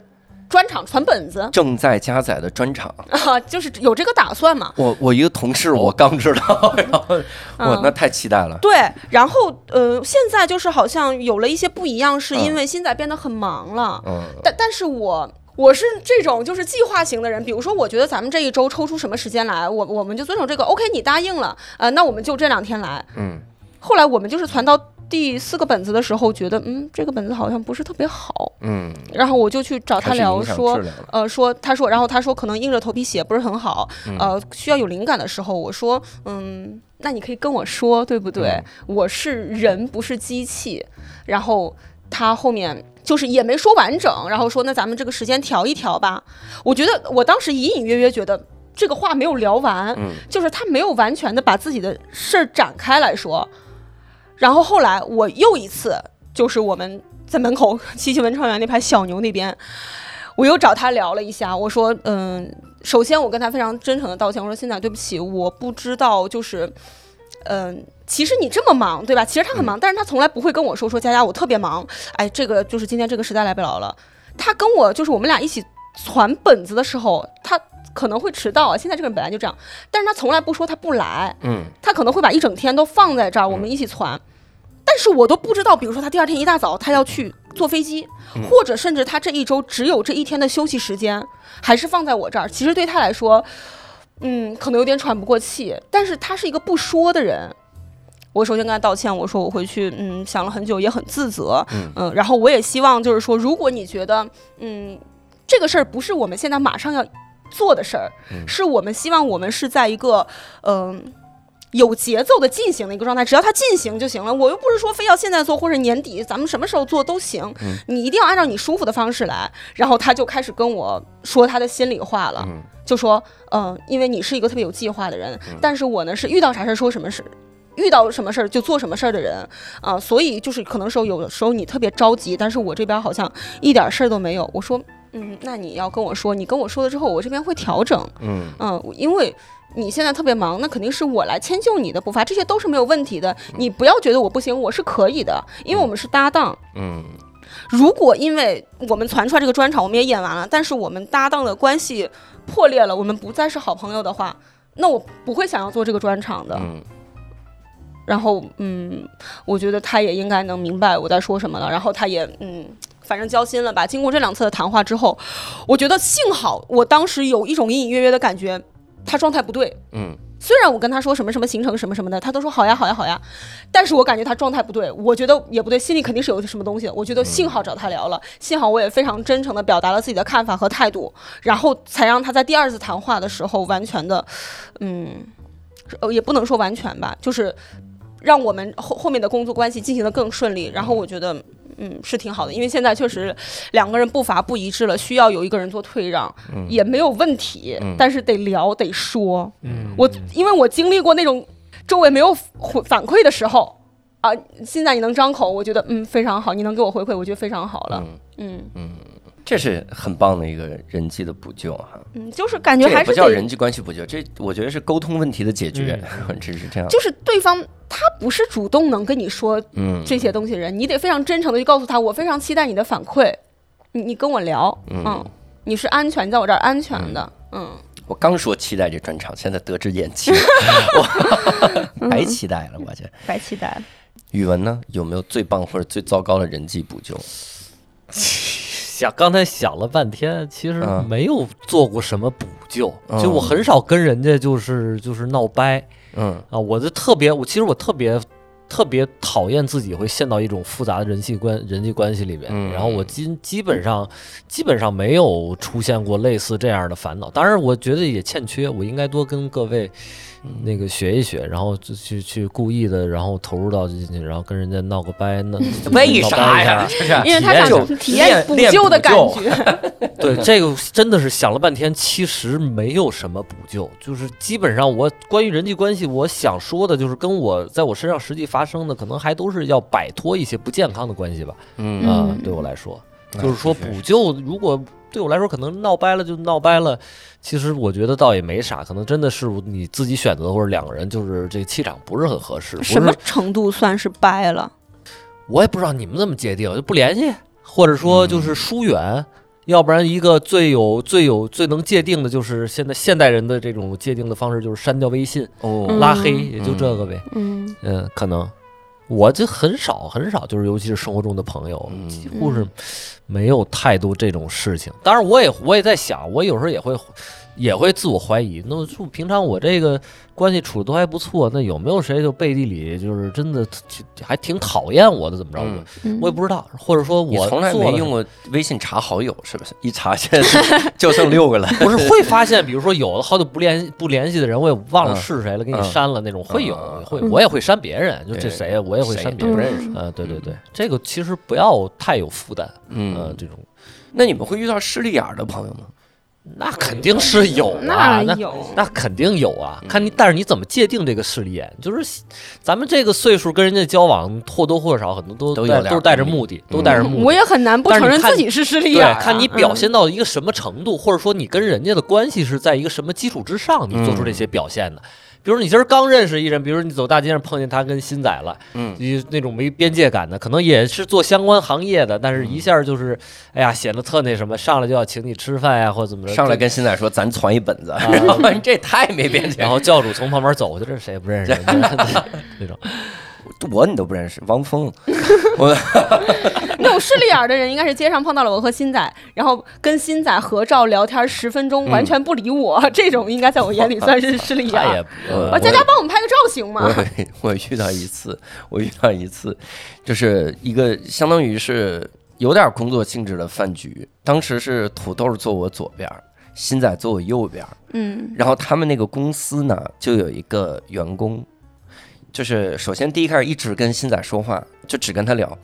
专场传本子正在加载的专场。啊，就是有这个打算嘛。我我一个同事，我刚知道，<laughs> 然后我嗯那太期待了。对，然后呃，现在就是好像有了一些不一样，是因为新仔变得很忙了。嗯但但是我我是这种就是计划型的人，比如说我觉得咱们这一周抽出什么时间来，我我们就遵守这个。OK，你答应了，呃，那我们就这两天来。嗯后来我们就是传到第四个本子的时候，觉得嗯，这个本子好像不是特别好，嗯，然后我就去找他聊说呃，说他说，然后他说可能硬着头皮写不是很好，嗯呃，需要有灵感的时候，我说，嗯，那你可以跟我说，对不对？嗯我是人，不是机器。然后他后面就是也没说完整，然后说那咱们这个时间调一调吧。我觉得我当时隐隐约约觉得这个话没有聊完，嗯就是他没有完全的把自己的事儿展开来说。然后后来我又一次就是我们在门口 <laughs> 七七文创园那排小牛那边，我又找他聊了一下，我说，嗯，首先我跟他非常真诚的道歉，我说现在对不起，我不知道，就是，嗯。其实你这么忙，对吧？其实他很忙，但是他从来不会跟我说说佳佳，我特别忙。哎，这个就是今天这个实在来不了了。他跟我就是我们俩一起传本子的时候，他可能会迟到啊。现在这个人本来就这样，但是他从来不说他不来，嗯他可能会把一整天都放在这儿，我们一起传。但是我都不知道，比如说他第二天一大早他要去坐飞机，或者甚至他这一周只有这一天的休息时间，还是放在我这儿。其实对他来说，嗯，可能有点喘不过气。但是他是一个不说的人。我首先跟他道歉，我说我回去，嗯，想了很久，也很自责，嗯然后我也希望就是说，如果你觉得，嗯，这个事儿不是我们现在马上要做的事儿，嗯是我们希望我们是在一个，嗯、有节奏的进行的一个状态，只要它进行就行了。我又不是说非要现在做或者年底，咱们什么时候做都行。嗯你一定要按照你舒服的方式来。然后他就开始跟我说他的心里话了，嗯就说，嗯、因为你是一个特别有计划的人，但是我呢是遇到啥事儿说什么事。遇到什么事儿就做什么事儿的人啊、所以就是可能时候有的时候你特别着急，但是我这边好像一点事儿都没有。我说，嗯，那你要跟我说，你跟我说了之后，我这边会调整。嗯嗯，因为你现在特别忙，那肯定是我来迁就你的步伐，这些都是没有问题的。你不要觉得我不行，我是可以的，因为我们是搭档。嗯如果因为我们传出来这个专场，我们也演完了，但是我们搭档的关系破裂了，我们不再是好朋友的话，那我不会想要做这个专场的。嗯然后，嗯，我觉得他也应该能明白我在说什么了。然后他也，嗯，反正交心了吧。经过这两次的谈话之后，我觉得幸好我当时有一种隐隐约约的感觉，他状态不对。嗯虽然我跟他说什么什么行程什么什么的，他都说好呀好呀好呀，但是我感觉他状态不对，我觉得也不对，心里肯定是有什么东西。我觉得幸好找他聊了，幸好我也非常真诚的表达了自己的看法和态度，然后才让他在第二次谈话的时候完全的，嗯，呃，也不能说完全吧，就是让我们后后面的工作关系进行的更顺利。然后我觉得。嗯，是挺好的，因为现在确实两个人步伐不一致了，需要有一个人做退让，也没有问题，嗯。但是得聊得说。嗯，我因为我经历过那种周围没有回反馈的时候啊，现在你能张口，我觉得嗯非常好，你能给我回馈，我觉得非常好了。嗯，嗯这是很棒的一个人际的补救哈。嗯，就是感觉还是不叫人际关系补救，这我觉得是沟通问题的解决，<laughs> 只是这样。就是对方他不是主动能跟你说嗯这些东西的人，你得非常真诚的去告诉他，我非常期待你的反馈，你你跟我聊，嗯，你是安全，你在我这儿安全的，嗯我刚说期待这专场，现在得知延期，<laughs> 我 <laughs> 白期待了，我这。白期待了。语文呢，有没有最棒或者最糟糕的人际补救？想刚才想了半天，其实嗯。没有做过什么补救，嗯。就我很少跟人家就是就是闹掰嗯。啊，我就特别，我其实我特别特别讨厌自己会陷到一种复杂的人际关人际关系里边，嗯。然后我基基本上基本上没有出现过类似这样的烦恼，当然我觉得也欠缺，我应该多跟各位。那个学一学，然后就去去故意的，然后投入到进去，然后跟人家闹个掰，那 <laughs> 为啥呀？因为他想体验补救的感觉。<laughs> 对，这个真的是想了半天，其实没有什么补救，就是基本上我关于人际关系，我想说的就是跟我在我身上实际发生的，可能还都是要摆脱一些不健康的关系吧。嗯啊、嗯对我来说，那就是说补救，如果对我来说可能闹掰了就闹掰了，其实我觉得倒也没啥，可能真的是你自己选择，或者两个人就是这个气场不是很合适。什么程度算是掰了？我也不知道你们怎么界定，就不联系，或者说就是疏远，要不然一个最有最有最能界定的就是现在现代人的这种界定的方式就是删掉微信、哦嗯拉黑，也就这个呗。嗯嗯，可能我就很少很少，就是尤其是生活中的朋友，嗯几乎是没有太多这种事情。当然，我也我也在想，我有时候也会也会自我怀疑。那就平常我这个关系处的都还不错，那有没有谁就背地里就是真的就还挺讨厌我的？怎么着？嗯嗯我也不知道，或者说我从来没用过微信查好友是不是？一查现在 <laughs> 就剩六个了。不是会发现，比如说有的好久不联不联系的人，我也忘了嗯是谁了，给你嗯删了那种，会有嗯会，嗯我也会删别人，就这谁呀，我也会删别人。都不认识。呃，对对对，这个其实不要太有负担，呃，嗯，这种那你们会遇到势利眼儿的朋友吗？那肯定是有啊，那那有那肯定有啊。看你，但是你怎么界定这个势利眼？就是咱们这个岁数跟人家交往，或多或少很多都都有都带着目的，都带着目的。我也很难不但是看承认自己是势利对眼儿啊。，看你表嗯现到一个什么程度，或者说你跟人家的关系是在一个什么基础之上，你做出这些表现的。比如你今儿刚认识一人，比如你走大街上碰见他跟新仔了，嗯，你那种没边界感的，可能也是做相关行业的，但是一下就是，哎呀，显得特那什么，上来就要请你吃饭呀，或者怎么着，上来跟新仔说咱传一本子，啊然 <laughs> 这太没边界然。后教主从旁边走过去，这是谁也不认识，<laughs> 那种。我你都不认识，汪峰，我那种势利眼的人，应该是街上碰到了我和新仔，然后跟新仔合照聊天十分钟，完全不理我，这种应该在我眼里算是势利眼他也儿。呃，佳佳帮我们拍个照行吗？我我遇到一次，我遇到一次，就是一个相当于是有点工作性质的饭局，当时是土豆坐我左边儿，新仔坐我右边，嗯然后他们那个公司呢，就有一个员工，就是首先第一开始一直跟新仔说话，就只跟他聊。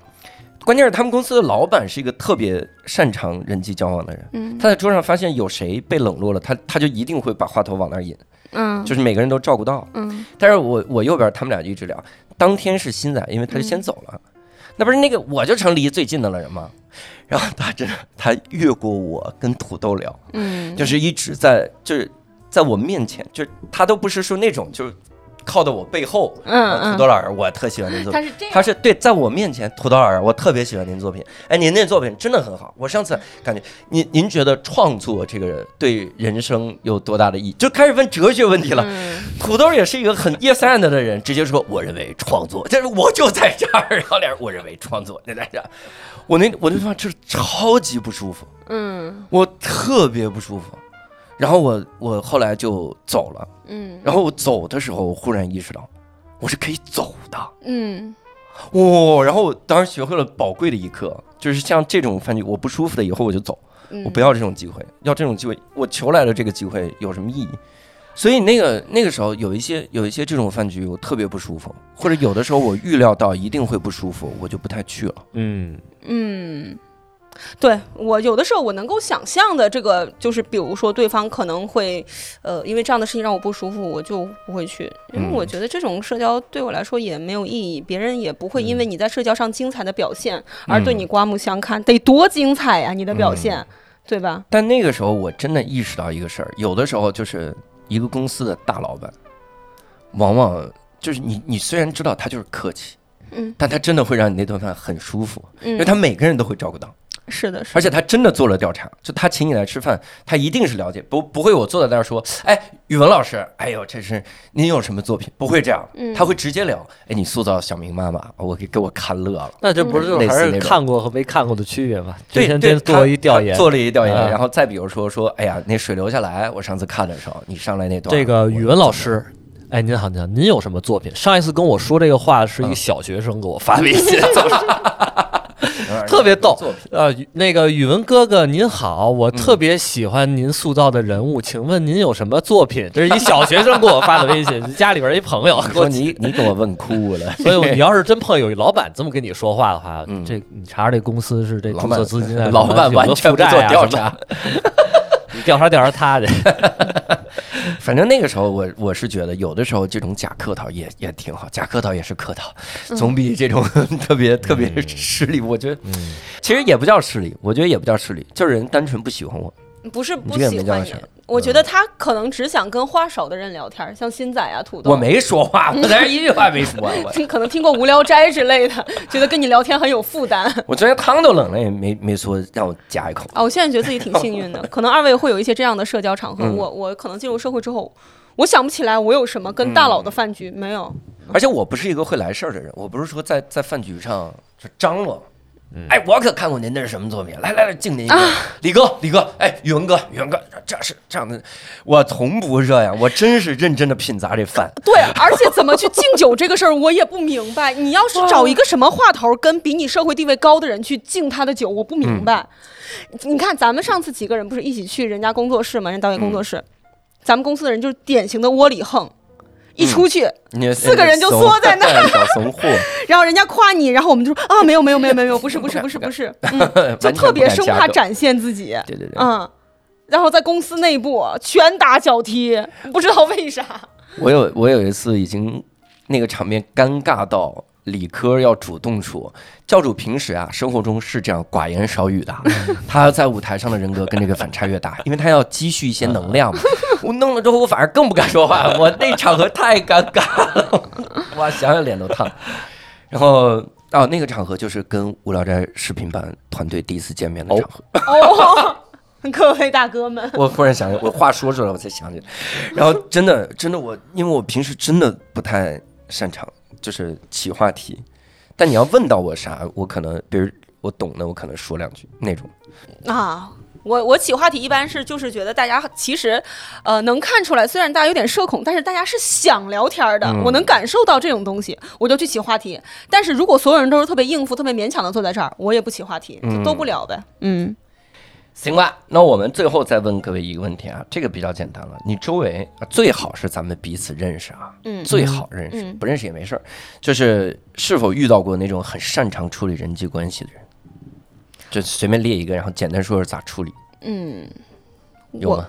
关键是他们公司的老板是一个特别擅长人际交往的人，嗯。他在桌上发现有谁被冷落了，他他就一定会把话头往那儿引，嗯。就是每个人都照顾到。嗯。但是我我右边他们俩就一直聊，当天是新仔，因为他就先走了，那不是那个我就成离最近的了人吗？然后他真的他越过我跟土豆聊，嗯，就是一直在就是在我面前，就是他都不是说那种就是靠到我背后，嗯啊土嗯，豆老师我特喜欢您作品。他是这样，他是对，在我面前，土豆老师，我特别喜欢您作品。哎，您那作品真的很好。我上次感觉，您您觉得创作这个人对人生有多大的意义？就开始问哲学问题了。嗯土豆也是一个很 yes and 的人，直接说我认为创作，就是我就在这儿，然后俩人我认为创作就在这儿。我那我那地方就是超级不舒服，嗯我特别不舒服。然后我我后来就走了，嗯。然后我走的时候，我忽然意识到我是可以走的。嗯。哇、然后我当时学会了宝贵的一课，就是像这种饭局，我不舒服的，以后我就走，嗯，我不要这种机会，要这种机会，我求来的这个机会有什么意义？所以那个那个时候有一些有一些这种饭局，我特别不舒服，或者有的时候我预料到一定会不舒服，我就不太去了。嗯，嗯，对我有的时候我能够想象的这个，就是比如说对方可能会，呃，因为这样的事情让我不舒服，我就不会去，因为嗯。我觉得这种社交对我来说也没有意义，别人也不会因为你在社交上精彩的表现而对你刮目相看，得多精彩呀、你的表现，对吧？但那个时候我真的意识到一个事儿，有的时候就是一个公司的大老板，往往就是你你虽然知道他就是客气，嗯。但他真的会让你那顿饭很舒服，因为嗯他每个人都会照顾到。是的，是的。而且他真的做了调查，就他请你来吃饭，他一定是了解，不不会我坐在那儿说，哎，语文老师，哎呦，这是您有什么作品？不会这样，嗯他会直接聊，哎，你塑造小明妈妈，我给给我看乐了。那这不是就还是看过和没看过的区别吗？对对，做了一调研，做了一调研，啊然后再比如说说，哎呀，那水流下来，我上次看的时候，你上来那段，这个语文老师。哎，您好，您好，您有什么作品？上一次跟我说这个话是一个小学生给我发微信，<laughs> 我特别逗呃，那个宇文哥哥您好，我特别喜欢您塑造的人物，请问您有什么作品？这是一小学生给我发的微信，<laughs> 家里边一朋友给我说你你给我问哭了，<laughs> 所以 <laughs> 你要是真碰有一老板这么跟你说话的话，嗯这你查查这公司是这注册资金啊，老板完全不做调查。你调查调查他去。<laughs> 反正那个时候我我是觉得，有的时候这种假客套也也挺好，假客套也是客套，<laughs> 总比这种 <laughs> 特别特别失礼，我觉得嗯，其实也不叫失礼，我觉得也不叫失礼，就是人单纯不喜欢我。不是不喜欢你我觉得他可能只想跟话少的人聊天儿，像新仔啊、土豆。我没说话，我连一句话没说，我 <laughs> 听可能听过《无聊斋》之类的，觉得跟你聊天很有负担。<laughs> 我昨天汤都冷了，也没没说让我夹一口。啊，我现在觉得自己挺幸运的，可能二位会有一些这样的社交场合。嗯我我可能进入社会之后，我想不起来我有什么跟大佬的饭局、没有。而且我不是一个会来事儿的人，我不是说在在饭局上就张罗。哎，我可看过您那是什么作品？来来来，敬您一杯。李哥，李哥，哎，宇文哥，宇文哥，这是这样的，我从不这样，我真是认真的品砸这饭。<laughs> 对，而且怎么去敬酒这个事儿，我也不明白。你要是找一个什么话头跟比你社会地位高的人去敬他的酒，我不明白。你看，咱们上次几个人不是一起去人家工作室吗？人导演工作室，咱们公司的人就是典型的窝里横，一出去、你四个人就缩在那儿，小怂货，<laughs> 然后人家夸你，然后我们就说啊，没有没有没有没有，不是不是不是不是，<laughs> 嗯，就特别生怕展现自己，对对对，嗯，然后在公司内部拳打脚踢，不知道为啥。我有我有一次已经那个场面尴尬到理科要主动说，教主平时啊生活中是这样寡言少语的，他在舞台上的人格跟这个反差越大，<laughs> 因为他要积蓄一些能量嘛。我弄了之后，我反而更不敢说话，我那场合太尴尬了，哇，想想脸都烫。然后哦，那个场合就是跟无聊斋视频版团队第一次见面的场合。哦，各位大哥们，<laughs> 我忽然想起，我话说出来我才想起来，然后真的真的我，因为我平时真的不太擅长就是起话题，但你要问到我啥，我可能比如我懂的，我可能说两句那种。啊。我我起话题一般是就是觉得大家其实，呃，能看出来，虽然大家有点社恐，但是大家是想聊天的，嗯我能感受到这种东西，我就去起话题。但是如果所有人都是特别应付、特别勉强的坐在这儿，我也不起话题，就都不聊呗。嗯，行吧，那我们最后再问各位一个问题啊，这个比较简单了，你周围啊最好是咱们彼此认识啊，嗯最好认识，嗯不认识也没事儿，就是是否遇到过那种很擅长处理人际关系的人，就随便列一个，然后简单说说咋处理，嗯，有吗？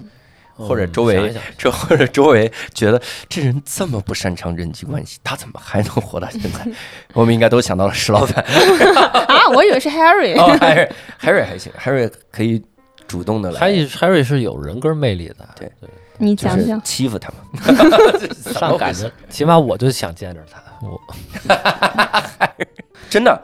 或者嗯周围这 <laughs> 或者周围觉得这人这么不擅长人际关系，他怎么还能活到现在？<laughs> 我们应该都想到了石老板。<laughs> 啊，我以为是 Harry，、哦，Harry Harry 还行，Harry 可以主动的来，Harry Harry 是有人格魅力的，对你就是讲讲。欺负他们。<laughs> 上赶着，起码我就想见着他。我 <laughs> 真的。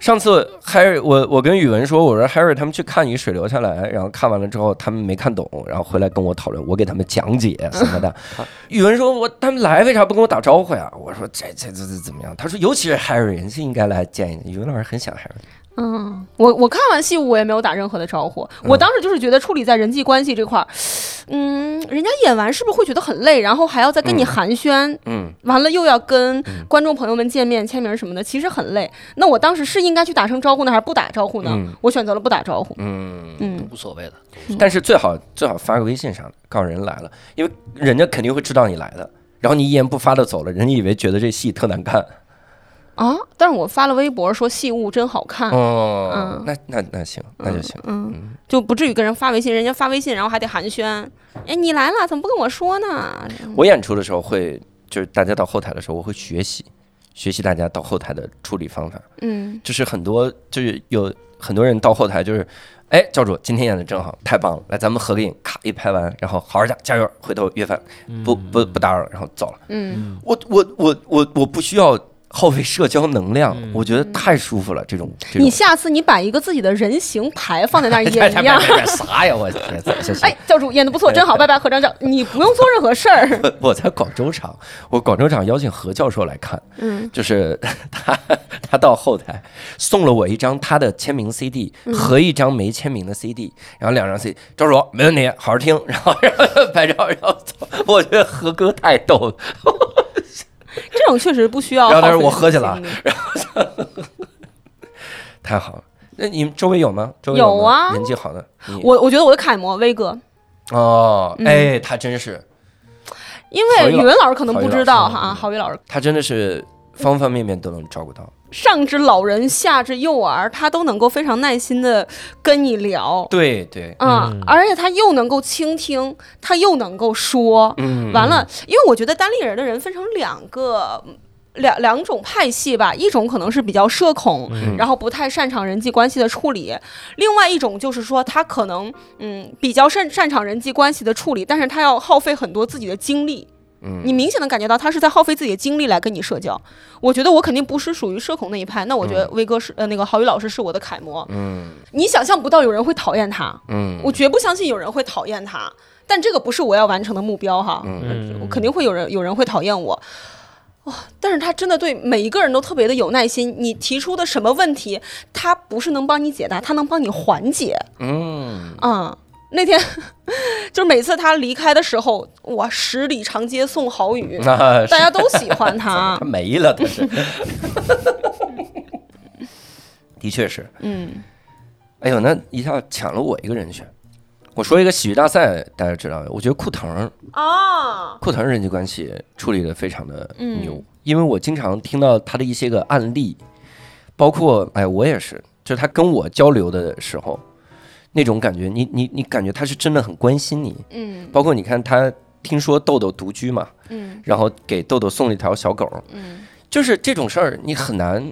上次 Harry，我我跟宇文说，我说 Harry 他们去看你水流下来，然后看完了之后他们没看懂，然后回来跟我讨论，我给他们讲解什么的。<laughs> 宇文说，我他们来为啥不跟我打招呼呀？我说这这这这怎么样？他说尤其是 Harry，人是应该来见一见。宇文老师很想 Harry。嗯，我我看完戏我也没有打任何的招呼，我当时就是觉得处理在人际关系这块儿，嗯，人家演完是不是会觉得很累，然后还要再跟你嗯寒暄，嗯，完了又要跟观众朋友们见面、签名什么的，其实很累。那我当时是应该去打声招呼呢，还是不打招呼呢？嗯我选择了不打招呼。嗯，嗯，无所谓的，但是最好最好发个微信啥的，告诉人来了，因为人家肯定会知道你来的。然后你一言不发的走了，人家以为觉得这戏特难看。啊，但是我发了微博说戏物真好看，哦嗯，那那那行，那就行。嗯，就不至于跟人发微信，人家发微信然后还得寒暄，哎，你来了，怎么不跟我说呢？我演出的时候会，就是大家到后台的时候，我会学习学习大家到后台的处理方法。嗯。就是很多就是有很多人到后台就是，哎，教主今天演的真好，太棒了，来咱们合个影，咔一拍完，然后好好加，加油，回头约饭，不不不打扰，然后走了。嗯。我我我我我不需要耗费社交能量，嗯我觉得太舒服了。这种这种你下次你把一个自己的人形牌放在那 <laughs> 演一样。啥呀？我天，谢谢。哎，教主演的不错，真好，拜拜，何张照。你不用做任何事儿。<laughs> 我在广州场，我广州场邀请何教授来看，嗯，就是他他到后台送了我一张他的签名 CD 嗯和一张没签名的 CD，然后两张 CD，赵主没问题，好好听，然后然后拍照，然后走。我觉得何哥太逗了，这种确实不需要耗然后他说我喝去了然后太好了。那你们周围有吗？周围有吗啊人际好的。我我觉得我的楷模威哥，哦，嗯哎，他真是，因为语文老师可能不知道哈，郝宇老师他真的是方方面面都能照顾到。上至老人，下至幼儿，他都能够非常耐心的跟你聊。对对，啊、嗯而且他又能够倾听，他又能够说。嗯，完了，因为我觉得单立人的人分成两个。两两种派系吧，一种可能是比较社恐，嗯然后不太擅长人际关系的处理；另外一种就是说他可能嗯比较擅擅长人际关系的处理，但是他要耗费很多自己的精力。嗯你明显的感觉到他是在耗费自己的精力来跟你社交。我觉得我肯定不是属于社恐那一派，那我觉得威哥是呃那个郝宇老师是我的楷模。嗯你想象不到有人会讨厌他，嗯，我绝不相信有人会讨厌他，但这个不是我要完成的目标哈。嗯我肯定会有人有人会讨厌我。哇、但是他真的对每一个人都特别的有耐心。你提出的什么问题，他不是能帮你解答，他能帮你缓解。嗯，啊、那天 <laughs> 就是每次他离开的时候，哇，十里长街送好雨，<laughs> 那大家都喜欢他。<laughs> 他。没了，他是。的确是，嗯。哎呦，那一下抢了我一个人选。我说一个喜剧大赛，大家知道，我觉得库腾，啊，库腾人际关系处理的非常的牛，嗯因为我经常听到他的一些个案例，包括哎，我也是，就是他跟我交流的时候，那种感觉，你你你感觉他是真的很关心你，嗯。包括你看他听说豆豆独居嘛，嗯。然后给豆豆送了一条小狗，嗯。就是这种事儿，你很难，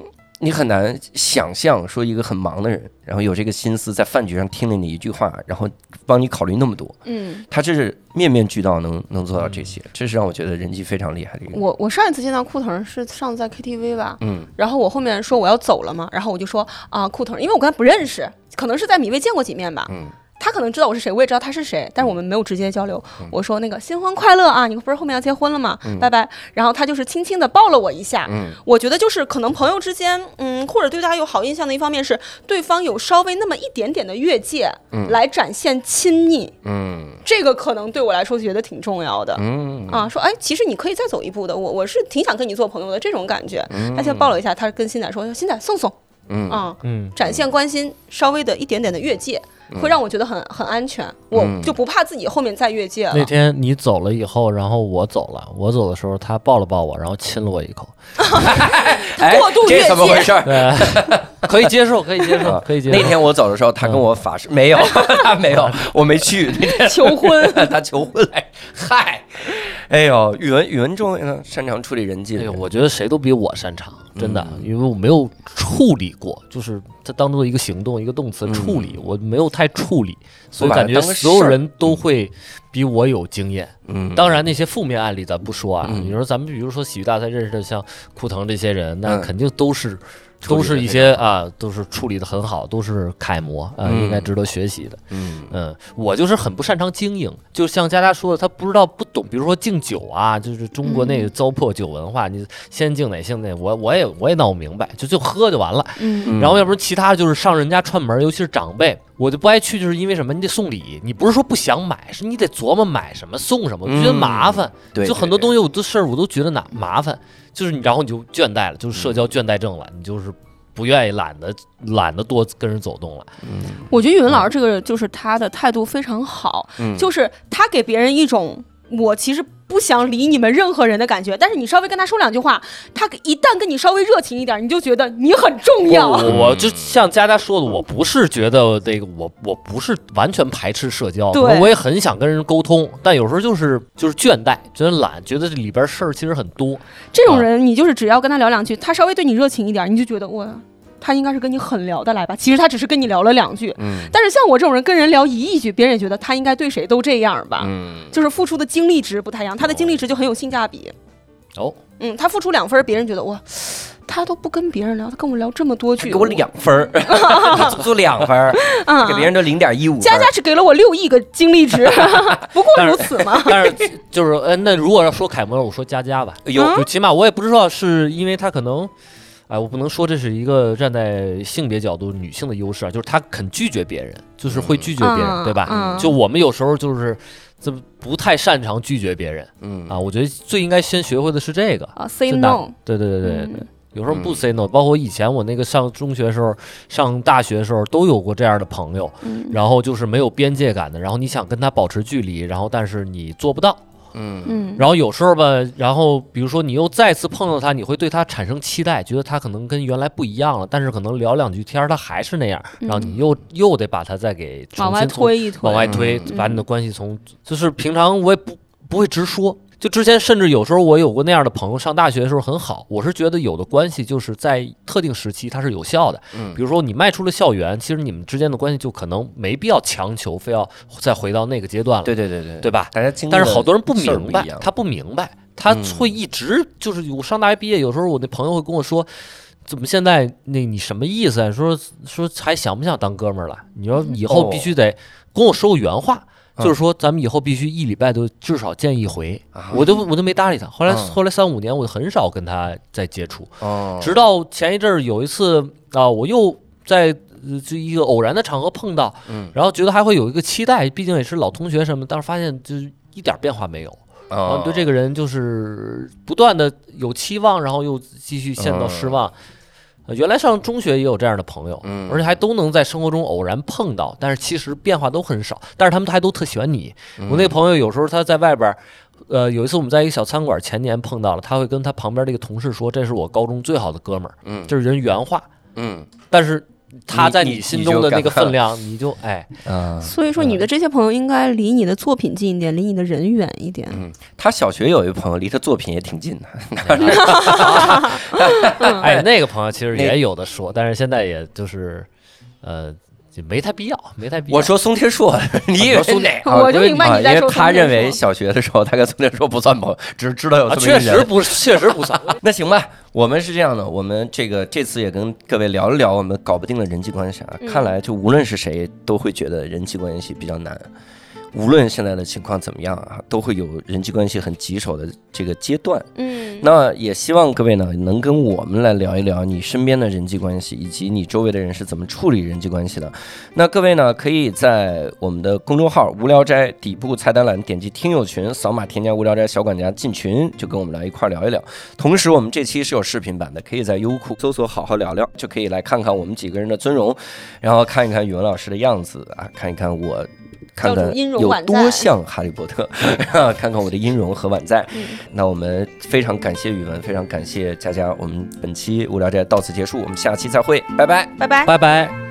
你很难想象说一个很忙的人，然后有这个心思在饭局上听了你一句话，然后帮你考虑那么多，嗯，他这是面面俱到能，能做到这些，这是让我觉得人际非常厉害的一个人。我我上一次见到库腾是上次在 KTV 吧，嗯。然后我后面说我要走了嘛，然后我就说啊库腾，因为我跟他不认识，可能是在米未见过几面吧，嗯他可能知道我是谁，我也知道他是谁，但是我们没有直接交流。我说那个新婚快乐啊，你不是后面要结婚了吗？拜拜。然后他就是轻轻的抱了我一下。嗯我觉得就是可能朋友之间，嗯，或者对大家有好印象的一方面是对方有稍微那么一点点的越界，来展现亲密，嗯这个可能对我来说觉得挺重要的。嗯啊，说哎，其实你可以再走一步的，我我是挺想跟你做朋友的这种感觉。他先抱了一下，他跟新仔说：“新仔送送。”嗯啊，嗯，展现关心，稍微的一点点的越界，会让我觉得很很安全，我嗯。就不怕自己后面再越界了。那天你走了以后，然后我走了，我走的时候他抱了抱我，然后亲了我一口，<laughs> 哎过度，越这怎么回事儿？<laughs> 可以接受，可以接受，可以接受。那天我走的时候，他跟我发誓没有，他 <laughs> 没有，我没去。那天求婚，他求婚来，嗨，哎呦，语文语文中擅长处理人际的人，哎呦，我觉得谁都比我擅长，真的，嗯。因为我没有处理过，就是它当做一个行动，一个动词处理，我没有太处理，所以感觉所有人都会比我有经验。嗯，当然，那些负面案例咱不说啊，嗯。比如说咱们比如说喜剧大赛认识的像库腾这些人，那嗯。肯定都是。都是一些啊，都是处理的很好，都是楷模啊，嗯应该值得学习的。嗯嗯，我就是很不擅长经营，就像佳佳说的，他不知道不懂，比如说敬酒啊，就是中国那个糟粕酒文化，你先敬哪敬哪，我我也我也闹不明白，就就喝就完了。嗯然后要不然其他就是上人家串门，尤其是长辈，我就不爱去，就是因为什么？你得送礼，你不是说不想买，是你得琢磨买什么送什么，我就觉得麻烦。对，就很多，东西我的事儿我都觉得难麻烦，就是你然后你就倦怠了，就是社交倦怠症了，你就是不愿意懒得懒得多跟人走动了。嗯我觉得语文老师这个就是他的态度非常好，嗯，就是他给别人一种我其实不想理你们任何人的感觉，但是你稍微跟他说两句话，他一旦跟你稍微热情一点，你就觉得你很重要。我我就像佳佳说的，我不是觉得那个我我不是完全排斥社交，对我也很想跟人沟通，但有时候就是就是倦怠，觉得懒，觉得这里边事儿其实很多。这种人，你就是只要跟他聊两句，他稍微对你热情一点，你就觉得哇，他应该是跟你很聊得来吧？其实他只是跟你聊了两句。嗯但是像我这种人跟人聊一亿句，别人也觉得他应该对谁都这样吧？嗯就是付出的精力值不太一样，他的精力值就很有性价比。哦，嗯，他付出两分儿，别人觉得哇，他都不跟别人聊，他跟我聊这么多句，给我两分儿，<laughs> 足足两分儿，啊，给别人都零点一五。佳佳只给了我六亿个精力值，<laughs> 不过如此嘛。但是 <laughs> 就是呃，那如果要说楷模，我说佳佳吧，哎呦，就起码我也不知道是因为他可能。哎，我不能说这是一个站在性别角度女性的优势啊，就是她肯拒绝别人，就是会拒绝别人，嗯对吧？嗯就我们有时候就是这不太擅长拒绝别人嗯啊，我觉得最应该先学会的是这个。啊，say 真的 no，对对对对对，嗯有时候不 say no，包括以前我那个上中学的时候、上大学的时候都有过这样的朋友，嗯然后就是没有边界感的，然后你想跟他保持距离，然后但是你做不到，嗯。嗯，然后有时候吧，然后比如说你又再次碰到他，你会对他产生期待，觉得他可能跟原来不一样了，但是可能聊两句天儿他还是那样，然后你又又得把他再给重往外新推一推，往外推，嗯。把你的关系从就是平常我也不不会直说。就之前甚至有时候我有过那样的朋友，上大学的时候很好，我是觉得有的关系就是在特定时期它是有效的。嗯比如说你迈出了校园，其实你们之间的关系就可能没必要强求，非要再回到那个阶段了，对对对对对吧？大家经历但是好多人不明白他不明白，他嗯会一直就是我上大学毕业，有时候我那朋友会跟我说，怎么现在那你什么意思啊？说说还想不想当哥们儿了？你说以后必须得跟我说个原话。嗯就是说，咱们以后必须一礼拜都至少见一回，啊我都我都没搭理他。后来嗯后来三五年，我很少跟他再接触，哦，直到前一阵儿有一次啊，我又在呃就一个偶然的场合碰到，嗯然后觉得还会有一个期待，毕竟也是老同学什么，但是发现就是一点变化没有。然后哦对这个人就是不断的有期望，然后又继续陷到失望。呃原来上中学也有这样的朋友，嗯而且还都能在生活中偶然碰到，但是其实变化都很少，但是他们还都特喜欢你。嗯我那个朋友有时候他在外边，呃，有一次我们在一个小餐馆，前年碰到了，他会跟他旁边这个同事说：“这是我高中最好的哥们儿。”嗯这是人原话，嗯但是他在你你心中的那个分量，你就哎，啊，所以说你的这些朋友应该离你的作品近一点，离你的人远一点。嗯，他小学有一个朋友，离他作品也挺近的。<laughs> 哎，那个朋友其实也有的说，但是现在也就是，呃，就没太必要，没太必要。我说松田硕，<laughs> 你以为松哪？我就明白你在说为他认为小学的时候，他跟松田硕不算朋友，只是知道有啊，这么一个人。确实不，确实不算。<laughs> 那行吧，我们是这样的，我们这个这次也跟各位聊一聊我们搞不定的人际关系啊。嗯看来就无论是谁，都会觉得人际关系比较难。无论现在的情况怎么样啊，都会有人际关系很棘手的这个阶段。嗯，那也希望各位呢，能跟我们来聊一聊你身边的人际关系，以及你周围的人是怎么处理人际关系的。那各位呢，可以在我们的公众号“无聊斋”底部菜单栏点击听友群，扫码添加“无聊斋小管家”进群，就跟我们来一块儿聊一聊。同时，我们这期是有视频版的，可以在优酷搜索“好好聊聊”，就可以来看看我们几个人的尊容，然后看一看语文老师的样子啊，看一看我。看看音容有多像哈利波特，<laughs> 看看我的音容和宛在。嗯那我们非常感谢宇文，非常感谢佳佳。我们本期无聊斋到此结束，我们下期再会，拜拜。拜拜。拜拜。